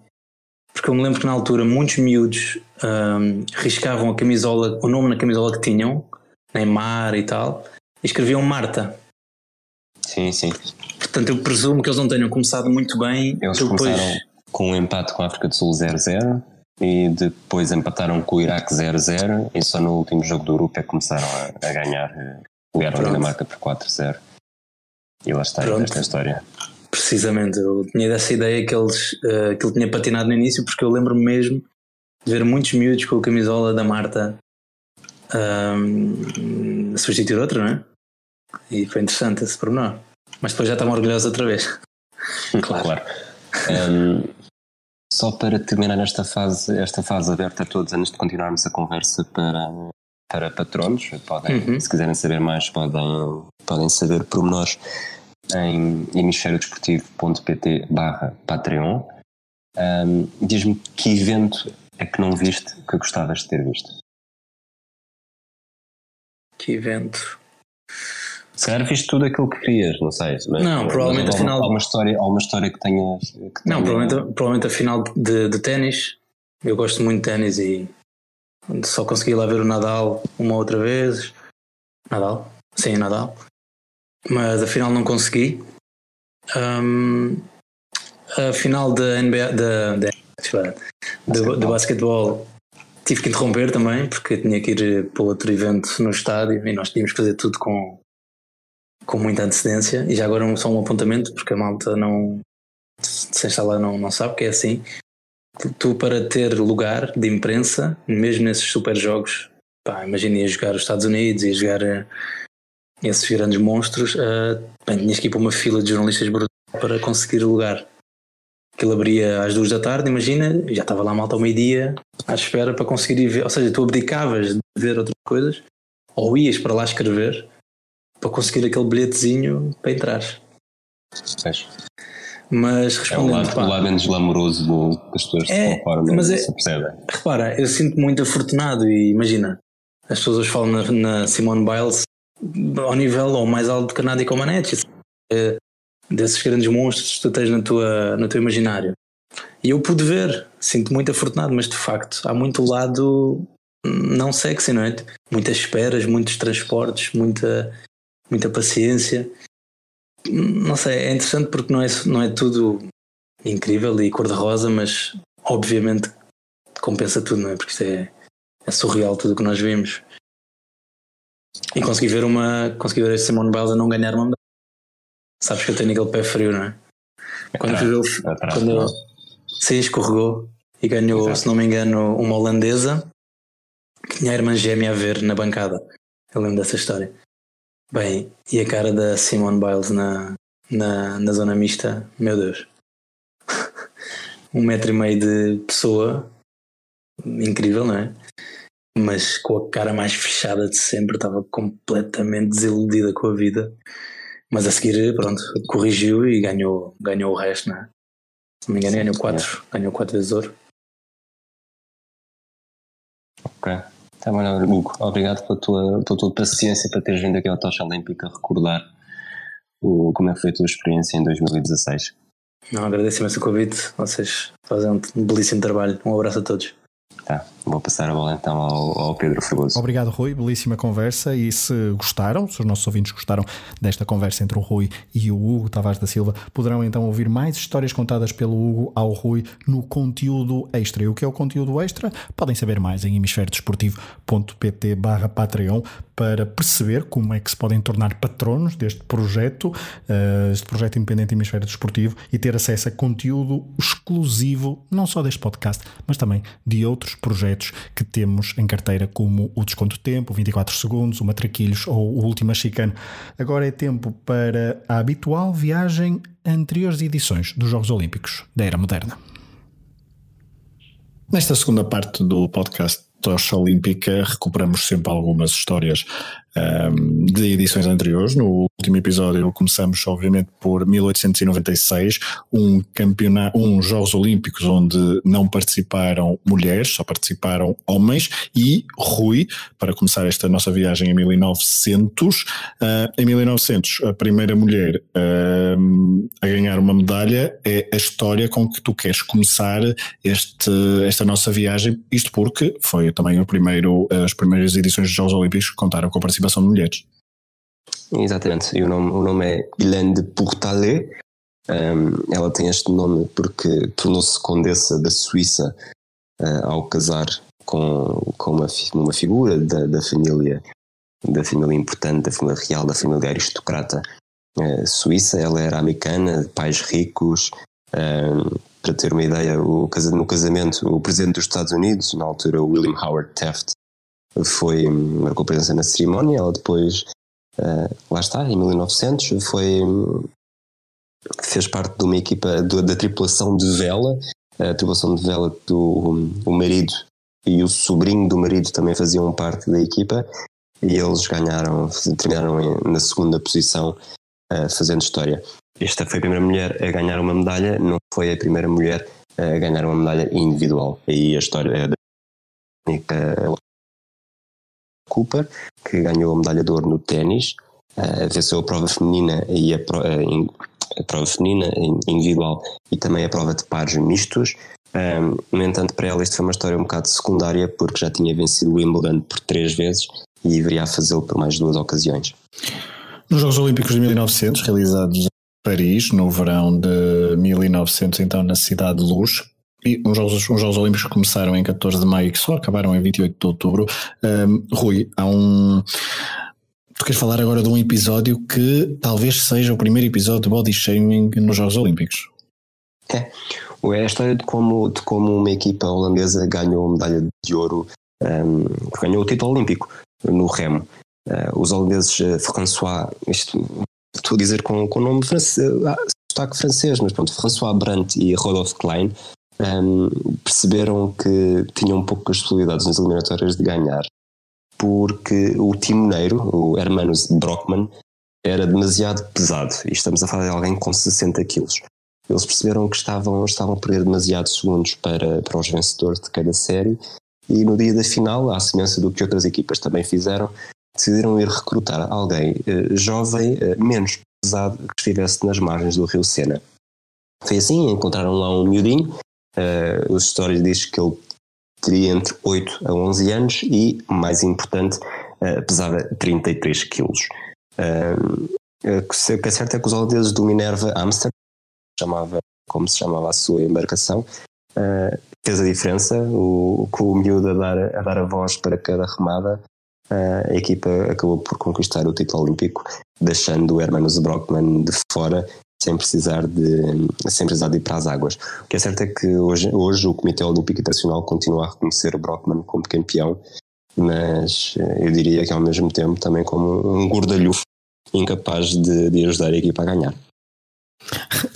porque eu me lembro que na altura muitos miúdos um, riscavam a camisola, o nome na camisola que tinham, Neymar e tal, e escreviam Marta. Sim, sim. Portanto, eu presumo que eles não tenham começado muito bem. Eles depois... começaram com um empate com a África do Sul 0-0 e depois empataram com o Iraque 0-0 e só no último jogo do grupo é que começaram a, a ganhar. Ligaram a Dinamarca por 4-0. E lá está esta história. Precisamente, eu tinha dessa ideia que, eles, uh, que ele tinha patinado no início, porque eu lembro-me mesmo de ver muitos miúdos com a camisola da Marta um, a substituir outra, não é? E foi interessante esse pormenor. Mas depois já estavam orgulhosos outra vez. claro. claro. Um, só para terminar esta fase, esta fase aberta a todos, antes de continuarmos a conversa para, para patronos, podem, uhum. se quiserem saber mais, podem, podem saber pormenores em hemisfériodesportivo.pt barra Patreon. Um, Diz-me que evento é que não viste que gostavas de ter visto? Que evento? Se calhar viste tudo aquilo que querias, não sei. Mas, não, provavelmente a final. Há uma história, há uma história que tenhas. Que não, provavelmente, provavelmente a final de, de ténis. Eu gosto muito de ténis e só consegui lá ver o Nadal uma outra vez. Nadal? Sim, Nadal mas afinal não consegui. Um, a final da NBA, da, da, de, de basquetebol tive que interromper também porque tinha que ir para outro evento no estádio e nós tínhamos que fazer tudo com, com muita antecedência. E já agora só um apontamento, porque a malta não, se está lá, não, não sabe que é assim. Tu, para ter lugar de imprensa, mesmo nesses super jogos, pá, imagina jogar os Estados Unidos, ia jogar esses grandes monstros, uh, bem, tinhas que ir para uma fila de jornalistas para conseguir lugar. Aquilo abria às duas da tarde, imagina, já estava lá malta ao meio-dia à espera para conseguir ir ver. Ou seja, tu abdicavas de ver outras coisas ou ias para lá escrever para conseguir aquele bilhetezinho para entrar. Fecho. Mas respondendo. É o lado, pá, o lado menos glamouroso do, que as pessoas é, de forma mas é, se percebem. Repara, eu sinto-me muito afortunado e imagina, as pessoas hoje falam na, na Simone Biles ao nível ou mais alto que a Nadia Comaneci, é, desses grandes monstros que tu tens na tua, no teu imaginário. E eu pude ver, sinto muito afortunado, mas de facto há muito lado não sexy, não é? Muitas esperas, muitos transportes, muita, muita paciência. Não sei, é interessante porque não é, não é tudo incrível e cor-de-rosa, mas obviamente compensa tudo, não é? Porque isto é, é surreal tudo o que nós vimos. E consegui ver uma. Consegui ver a Simone Biles a não ganhar uma medalha. Sabes que eu tenho aquele pé frio, não é? Quando atrás, ele, atrás, quando ele, sim, escorregou e ganhou, Exato. se não me engano, uma holandesa tinha a irmã gêmea a ver na bancada. Eu lembro dessa história. Bem, e a cara da Simone Biles na, na, na zona mista, meu Deus. um metro e meio de pessoa, incrível, não é? Mas com a cara mais fechada de sempre, estava completamente desiludida com a vida. Mas a seguir, pronto, corrigiu e ganhou, ganhou o resto, não é? Se não me engano, ganhou 4 ganhou quatro vezes ouro. Ok. Tá bom, Hugo, obrigado pela tua, pela tua paciência para teres vindo aqui ao Tocha Olímpica recordar o, como é que foi a tua experiência em 2016. Não, agradeço imenso o convite. Vocês fazem um belíssimo trabalho. Um abraço a todos. Tá, vou passar a bola então ao, ao, Pedro Fragoso. Obrigado, Rui. Belíssima conversa. E se gostaram, se os nossos ouvintes gostaram desta conversa entre o Rui e o Hugo Tavares da Silva, poderão então ouvir mais histórias contadas pelo Hugo ao Rui no conteúdo extra. E o que é o conteúdo extra? Podem saber mais em hemisfériodesportivo.pt barra Patreon para perceber como é que se podem tornar patronos deste projeto, uh, este projeto independente Hemisfério Desportivo e ter acesso a conteúdo exclusivo, não só deste podcast, mas também de outros projetos que temos em carteira, como o Desconto Tempo, 24 Segundos, o Matraquilhos ou o Última Chicano. Agora é tempo para a habitual viagem a anteriores edições dos Jogos Olímpicos da Era Moderna. Nesta segunda parte do podcast Tocha Olímpica, recuperamos sempre algumas histórias um, de edições anteriores. No último episódio começamos, obviamente, por 1896, um campeonato, um Jogos Olímpicos onde não participaram mulheres, só participaram homens, e Rui, para começar esta nossa viagem em 1900, uh, em 1900, a primeira mulher uh, a ganhar uma medalha é a história com que tu queres começar este, esta nossa viagem, isto porque foi também o primeiro, as primeiras edições dos Jogos Olímpicos que contaram com a participação de mulheres. Exatamente, e o nome, o nome é Hélène de. Um, ela tem este nome porque tornou-se condessa da Suíça uh, ao casar com, com uma, uma figura da, da família da família importante, da família real, da família aristocrata uh, suíça. Ela era americana, de pais ricos. Um, para ter uma ideia, o, no casamento, o presidente dos Estados Unidos, na altura William Howard Taft, foi, marcou presença na cerimónia, ela depois, uh, lá está, em 1900, foi, fez parte de uma equipa da tripulação de vela, a tripulação de vela do o marido e o sobrinho do marido também faziam parte da equipa e eles ganharam, terminaram na segunda posição uh, fazendo história. Esta foi a primeira mulher a ganhar uma medalha, não foi a primeira mulher a ganhar uma medalha individual. Aí a história é da Cooper, que ganhou a medalha de ouro no ténis, uh, venceu a prova feminina e a, pro, uh, a, prova feminina individual e também a prova de pares mistos. Um, no entanto, para ela isto foi uma história um bocado secundária porque já tinha vencido o Wimbledon por três vezes e deveria fazê-lo por mais duas ocasiões. Nos Jogos Olímpicos de 1900, realizados em Paris, no verão de 1900, então na Cidade de Luz, e os Jogos, os Jogos Olímpicos começaram em 14 de maio e que só acabaram em 28 de outubro. Um, Rui, há um. Tu queres falar agora de um episódio que talvez seja o primeiro episódio de body shaming nos Jogos Olímpicos. É. É a história de como, de como uma equipa holandesa ganhou medalha de ouro, um, ganhou o título olímpico no remo. Uh, os holandeses uh, François, isto, estou a dizer com o nome francês, uh, sotaque francês, mas pronto, François Brandt e Rodolphe Klein um, perceberam que tinham poucas possibilidades nas eliminatórias de ganhar, porque o timoneiro, o Hermanos Brockman, era demasiado pesado. E estamos a falar de alguém com 60 quilos. Eles perceberam que estavam, estavam a perder demasiados segundos para, para os vencedores de cada série e no dia da final, à semelhança do que outras equipas também fizeram, decidiram ir recrutar alguém eh, jovem, eh, menos pesado, que estivesse nas margens do Rio Sena. Foi assim, encontraram lá um miudinho Uh, os histórias diz que ele teria entre 8 a 11 anos e, mais importante, uh, pesava 33 quilos. Uh, o que é certo é que os holandeses do Minerva Amsterdam, chamava, como se chamava a sua embarcação, uh, fez a diferença. O, com o miúdo a dar, a dar a voz para cada remada, a equipa acabou por conquistar o título olímpico, deixando o Hermanos Brockman de fora sem precisar de, sem precisar de ir para as águas. O que é certo é que hoje, hoje o Comitê Olímpico Internacional continua a reconhecer Brockman como campeão mas eh, eu diria que ao mesmo tempo também como um gordalhufo incapaz de, de ajudar a equipa a ganhar.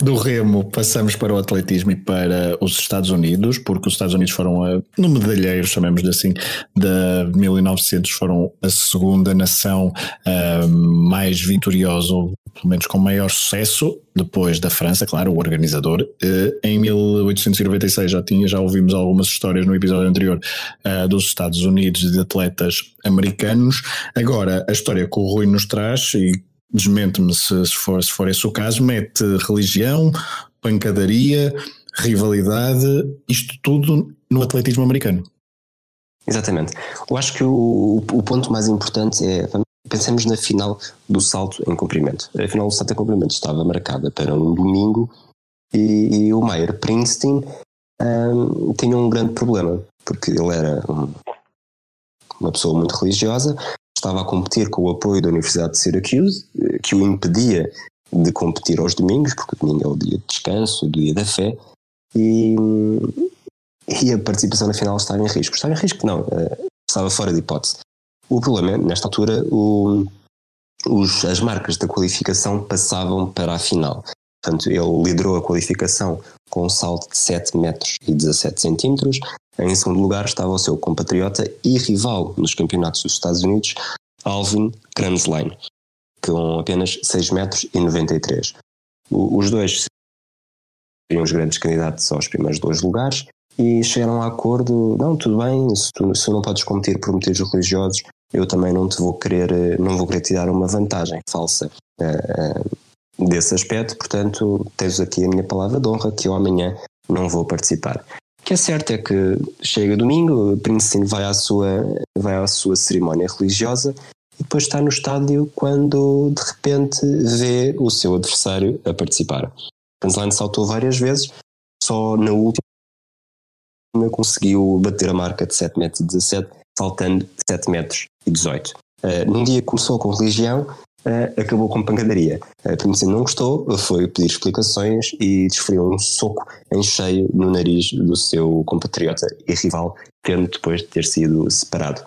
Do remo passamos para o atletismo e para os Estados Unidos, porque os Estados Unidos foram, a, no medalheiro, chamemos assim, de 1900, foram a segunda nação uh, mais vitoriosa, ou pelo menos com maior sucesso, depois da França, claro, o organizador. Uh, em 1896 já tinha, já ouvimos algumas histórias no episódio anterior uh, dos Estados Unidos e de atletas americanos. Agora, a história que o Rui nos traz e desmente-me se, se, for, se for esse o caso, mete religião, pancadaria, rivalidade, isto tudo no atletismo americano. Exatamente. Eu acho que o, o ponto mais importante é pensemos na final do salto em comprimento. A final do salto em comprimento estava marcada para um domingo e, e o Meyer Princeton um, tinha um grande problema, porque ele era um, uma pessoa muito religiosa, estava a competir com o apoio da Universidade de Syracuse, eh, que o impedia de competir aos domingos, porque o domingo é o dia de descanso, o dia da fé, e, e a participação na final estava em risco. Estava em risco, não, eh, estava fora de hipótese. O problema é, nesta altura, o, os, as marcas da qualificação passavam para a final. Portanto, ele liderou a qualificação com um salto de 7 metros e 17 centímetros. Em segundo lugar estava o seu compatriota e rival nos campeonatos dos Estados Unidos, Alvin Kranzlein, com apenas 6 metros e 93. Os dois seriam os grandes candidatos aos primeiros dois lugares e chegaram a acordo, não, tudo bem, se tu, se não podes competir por motivos religiosos, eu também não te vou querer, não vou querer te dar uma vantagem falsa. Uh, uh, desse aspecto, portanto, tens aqui a minha palavra de honra que eu amanhã não vou participar. O que é certo é que chega domingo, Princeton vai à sua, vai à sua cerimónia religiosa e depois está no estádio quando de repente vê o seu adversário a participar. Kanzlein saltou várias vezes, só na última conseguiu bater a marca de 7 metros e 17, saltando 7 metros e 18. Uh, num dia começou com religião, uh, acabou com pancadaria. Uh, não gostou, foi pedir explicações e desferiu um soco em cheio no nariz do seu compatriota e rival, tendo depois de ter sido separado.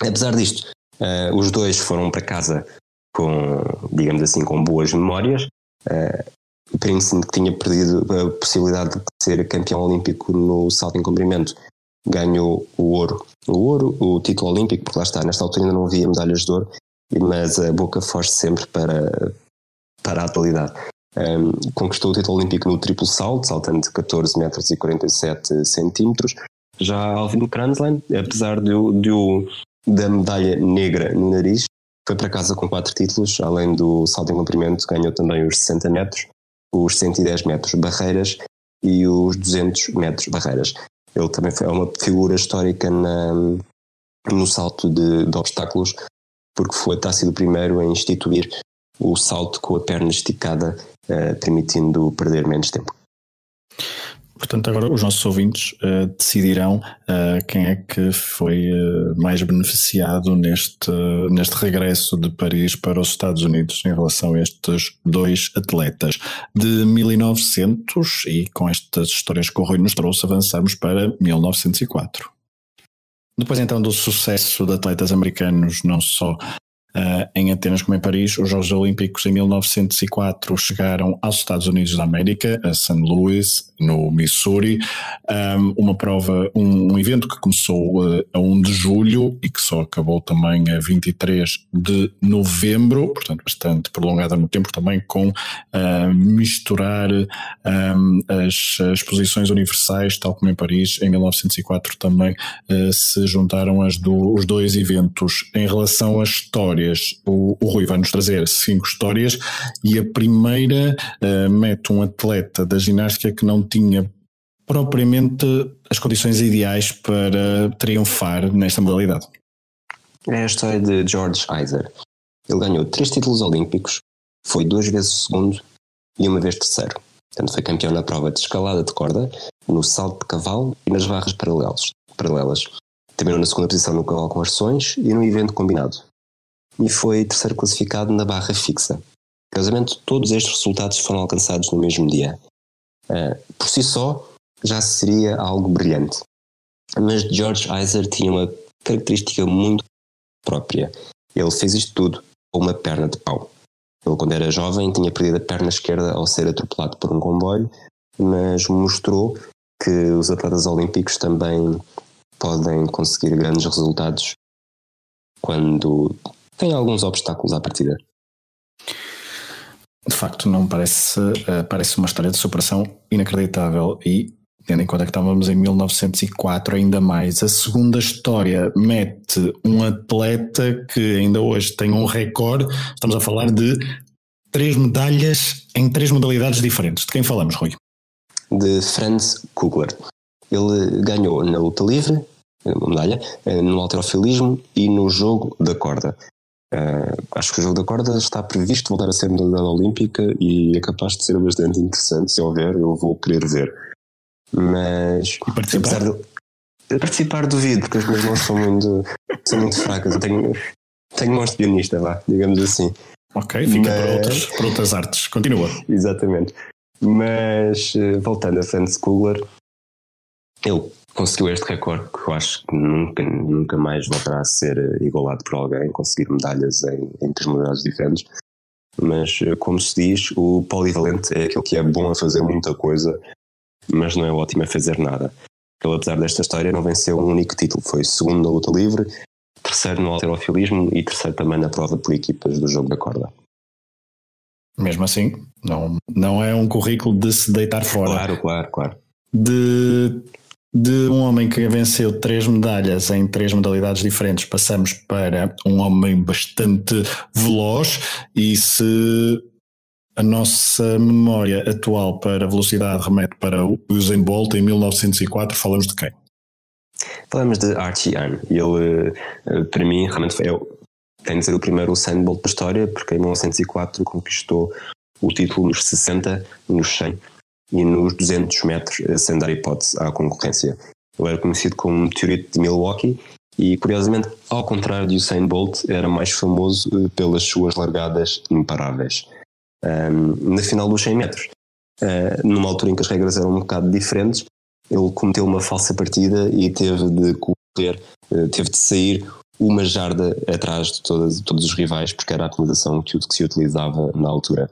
Apesar disto, uh, os dois foram para casa com, digamos assim, com boas memórias. Uh, que tinha perdido a possibilidade de ser campeão olímpico no salto em comprimento, ganhou o ouro. O ouro, o título olímpico, porque lá está, nesta altura ainda não havia medalhas de ouro, mas a boca foge sempre para, para a atualidade. Um, conquistou o título olímpico no triplo salto, saltando de 14 metros e 47 centímetros. Já Alvin Kranzlein, apesar de, de da medalha negra no nariz, foi para casa com quatro títulos, além do salto em comprimento, ganhou também os 60 metros, os 110 metros barreiras e os 200 metros barreiras. Ele também foi uma figura histórica na, no salto de, de obstáculos, porque foi, está sido o primeiro a instituir o salto com a perna esticada, uh, permitindo perder menos tempo. Portanto, agora os nossos ouvintes uh, decidirão uh, quem é que foi mais beneficiado neste, neste regresso de Paris para os Estados Unidos em relação a estes dois atletas. De 1900, e com estas histórias que o Rui nos trouxe, avançamos para 1904. Depois então do sucesso de atletas americanos, não só Uh, em Atenas como em Paris, os Jogos Olímpicos em 1904 chegaram aos Estados Unidos da América, a St. Louis, no Missouri, um, uma prova, um, um, evento que começou uh, a 1 de julho e que só acabou também a 23 de novembro, portanto bastante prolongada no tempo também com uh, misturar um, as, as posições universais, tal como em Paris, em 1904 também se juntaram as do, os dois eventos. Em relação à história, O, o Rui vai nos trazer cinco histórias e a primeira uh, mete um atleta da ginástica que não tinha propriamente as condições ideais para triunfar nesta modalidade. É a história de George Iser. Ele ganhou três títulos olímpicos, foi duas vezes segundo e uma vez terceiro. Portanto, foi campeão na prova de escalada de corda, no salto de cavalo e nas barras paralelas. paralelas. Terminou na segunda posição no cavalo com arções e no evento combinado e foi terceiro classificado na barra fixa. Curiosamente, todos estes resultados foram alcançados no mesmo dia. Uh, por si só, já seria algo brilhante. Mas George Iser tinha uma característica muito própria. Ele fez isto tudo com uma perna de pau. Ele, quando era jovem, tinha perdido a perna esquerda ao ser atropelado por um comboio, mas mostrou que os atletas olímpicos também podem conseguir grandes resultados quando têm alguns obstáculos à partida. De facto, não parece, uh, parece uma história de superação inacreditável e tendo em conta que estávamos em 1904, ainda mais. A segunda história mete um atleta que ainda hoje tem um recorde, estamos a falar de três medalhas em três modalidades diferentes. De quem falamos, Rui? De Franz Kugler. Ele ganhou na luta livre, uma medalha, eh, no alterofilismo e no jogo da corda. Uh, acho que o jogo da corda está previsto voltar a ser modalidade olímpica e é capaz de ser bastante interessante. Se houver, eu vou querer ver. Mas participar? de participar duvido, porque as minhas mãos são muito, são muito fracas. Eu tenho, tenho mãos de pianista, vá, digamos assim. Ok, fica Mas... para, outras, para outras artes. Continua. Exatamente. Mas eh, voltando a Franz Kugler, ele conseguiu este recorde que eu acho que nunca, nunca mais voltará a ser eh, igualado por alguém, conseguir medalhas em, em três modalidades diferentes. Mas, eh, como se diz, o polivalente é aquele que é bom a fazer muita coisa mas não é ótimo a fazer nada. Ele, apesar desta história, não venceu um único título. Foi segundo na luta livre, terceiro no alterofilismo e terceiro também na prova por equipas do jogo da corda. Mesmo assim, não, não é um currículo de se deitar fora. Claro, claro, claro. De, de um homem que venceu três medalhas em três modalidades diferentes, passamos para um homem bastante veloz e se a nossa memória atual para velocidade remete para o Usain Bolt em 1904. Falamos de quem? Falamos de Archie Ann. Ele, eh, para mim, realmente foi, tem de ser o primeiro Usain Bolt da história, porque em 1904 conquistou o título nos 60, nos 100 e nos 200 metros, eh, sem dar hipótese à concorrência. Ele era conhecido como meteorito de Milwaukee e, curiosamente, ao contrário de Usain Bolt, era mais famoso eh, pelas suas largadas imparáveis um, na final dos 100 metros. Uh, numa altura em que as regras eram um bocado diferentes, ele cometeu uma falsa partida e teve de correr, uh, teve de sair uma jarda atrás de todas, todos os rivais, porque era a acomodação que se utilizava na altura.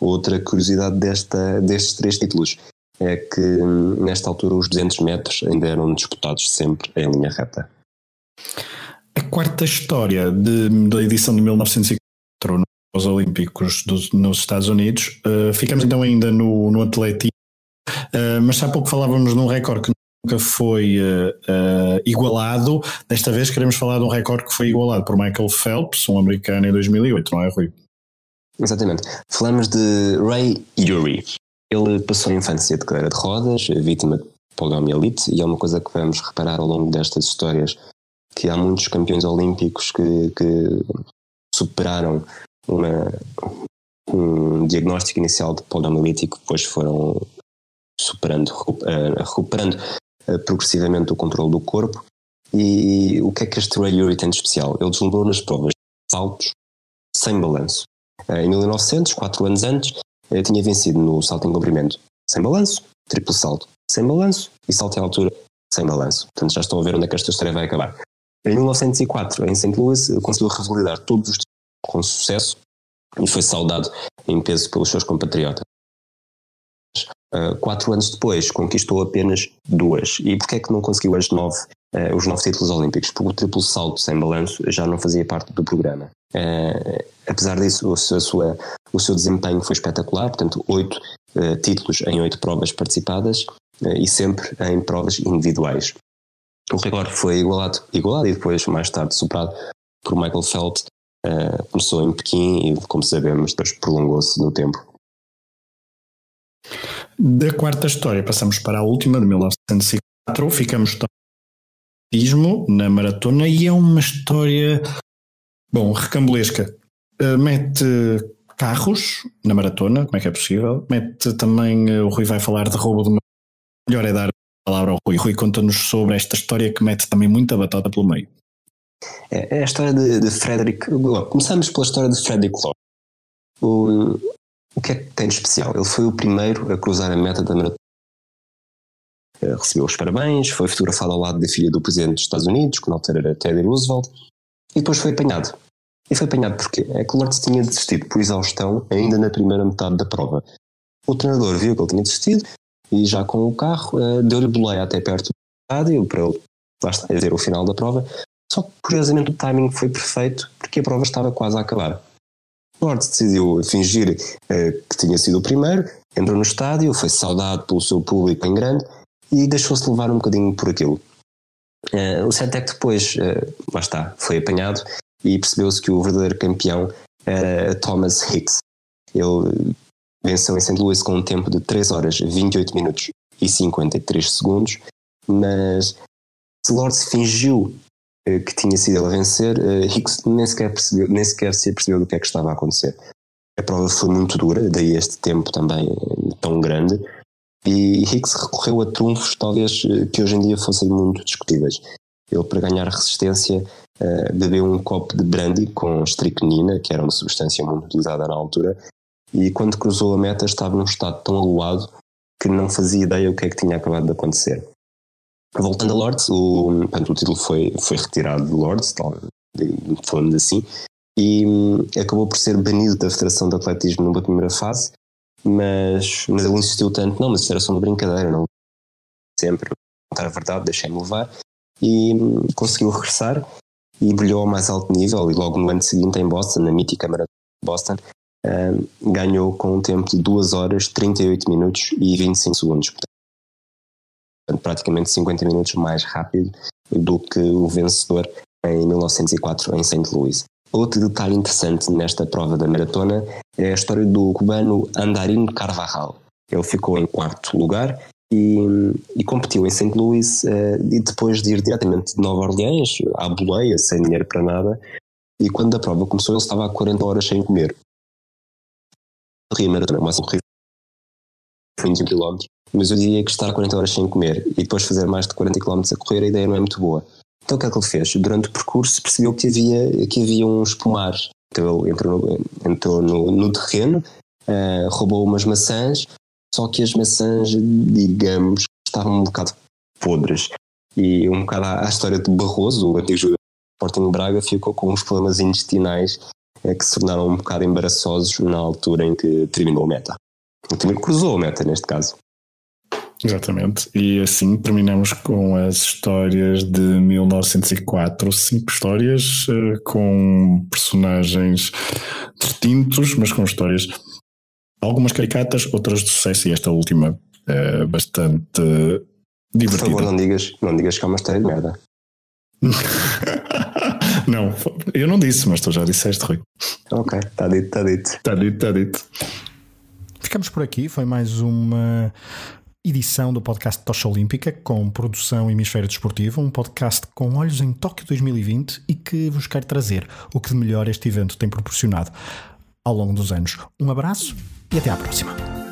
Outra curiosidade desta, destes três títulos é que hum, nesta altura os 200 metros ainda eram disputados sempre em linha reta. A quarta história de, da edição de 1904 os Olímpicos dos, nos Estados Unidos. Uh, ficamos então ainda no, no atletismo, uh, mas há pouco falávamos de um recorde que nunca foi uh, igualado. Desta vez queremos falar de um recorde que foi igualado por Michael Phelps, um americano, em 2008, não é, Rui? Exatamente. Falamos de Ray Urey. Ele passou a infância de cadeira de rodas, vítima de poliomielite, e é uma coisa que vamos reparar ao longo destas histórias, que há muitos campeões olímpicos que, que superaram uma, um diagnóstico inicial de poliomielite que depois foram superando, eh, recuperando eh, progressivamente o controle do corpo. E o que é que este Ray Urey tem de especial? Ele deslumbrou nas provas saltos sem balanço. Eh, em 1900, quatro anos antes, tinha vencido no salto em comprimento sem balanço, triplo salto sem balanço e salto em altura sem balanço. Portanto, já estão a ver onde é que esta história vai acabar. Em 1904, em St. Louis, conseguiu revalidar todos os com sucesso e foi saudado em peso pelos seus compatriotas. Uh, quatro anos depois conquistou apenas duas. E porquê é que não conseguiu as nove, uh, os nove títulos olímpicos? Porque o triplo salto sem balanço já não fazia parte do programa. Uh, apesar disso, o seu, sua, o seu desempenho foi espetacular, portanto, oito títulos em oito provas participadas e sempre em provas individuais. O recorde foi igualado, igualado e depois, mais tarde, superado por Michael Phelps Uh, começou em Pequim e, como sabemos, depois prolongou-se no tempo. Da quarta história passamos para a última, de 1904. Ficamos no na maratona e é uma história, bom, recambulesca. Uh, mete carros na maratona, como é que é possível? Mete também, uh, o Rui vai falar de roubo de uma. Melhor é dar a palavra ao Rui. Rui conta-nos sobre esta história que mete também muita batata pelo meio. É, é a história de, de Frederick. Começamos pela história de Frederick Law. O, o que é que tem de especial? Ele foi o primeiro a cruzar a meta da maratona. Recebeu os parabéns, foi fotografado ao lado da filha do presidente dos Estados Unidos, que na altura era Teddy Roosevelt, e depois foi apanhado. E foi apanhado porque é que Lords tinha desistido por exaustão ainda na primeira metade da prova. O treinador viu que ele tinha desistido e já com o carro uh, deu-lhe boleia até perto do estádio para ele, lá está, dizer, o final da prova. Só que curiosamente o timing foi perfeito porque a prova estava quase a acabar. Lords decidiu fingir uh, que tinha sido o primeiro, entrou no estádio, foi saudado pelo seu público em grande e deixou-se levar um bocadinho por aquilo. Uh, o certo é que depois, uh, lá está, foi apanhado e percebeu-se que o verdadeiro campeão era Thomas Hicks. Ele venceu em St. Louis com um tempo de 3 horas, 28 minutos e 53 segundos, mas se Lords fingiu uh, que tinha sido ele a vencer, Hicks nem sequer, percebeu, nem sequer se percebeu do que é que estava a acontecer. A prova foi muito dura, daí este tempo também tão grande, e Hicks recorreu a trunfos, talvez, eh, que hoje em dia fossem muito discutíveis. Ele, para ganhar resistência, uh, bebeu um copo de brandy com estricnina, que era uma substância muito utilizada na altura, e quando cruzou a meta estava num estado tão aluado que não fazia ideia o que é que tinha acabado de acontecer. Voltando a Lords, o, portanto, o título foi, foi retirado de Lords, falando assim, e um, acabou por ser banido da Federação de Atletismo numa primeira fase, mas, mas ele insistiu tanto, não, mas isso era só uma brincadeira, não sempre contar a verdade, deixei-me levar e hum, conseguiu regressar e brilhou ao mais alto nível e logo no ano seguinte em Boston, na mítica Maratona de Boston, um, ganhou com um tempo de 2 horas, 38 minutos e 25 segundos. Portanto, praticamente 50 minutos mais rápido do que o vencedor em 1904 em St. Louis. Outro detalhe interessante nesta prova da maratona é a história do cubano Andarín Carvajal. Ele ficou em quarto lugar e, e competiu em St. Louis uh, e depois de ir diretamente de Nova Orleans à boleia, sem dinheiro para nada, e quando a prova começou ele estava há 40 horas sem comer. Corria maratona, mas corri 21 km, mas eu diria que estar 40 horas sem comer e depois fazer mais de 40 km a correr, a ideia não é muito boa. Então o que é que ele fez? Durante o percurso percebeu que havia, que havia uns pomares. Então ele entrou no, entrou no, no terreno, uh, roubou umas maçãs, só que as maçãs, digamos, estavam um bocado podres. E um bocado à, à história de Barroso, o antigo jogador do Sporting Braga, ficou com uns problemas intestinais uh, que se tornaram um bocado embaraçosos na altura em que terminou a meta. Cruzou a meta neste caso. Exatamente. E assim terminamos com as histórias de 1904. Cinco histórias uh, com personagens distintos, mas com histórias algumas caricatas, outras de sucesso e esta última é bastante divertida. Por favor, não digas, não digas que é uma história de merda. não, eu não disse, mas tu já disseste, Rui. Ok, está dito, está dito. Está dito, está dito. Ficamos por aqui, foi mais uma edição do podcast Tocha Olímpica com produção Hemisfério Desportivo, um podcast com olhos em Tóquio 2020 e que vos quer trazer o que de melhor este evento tem proporcionado ao longo dos anos. Um abraço e até à próxima.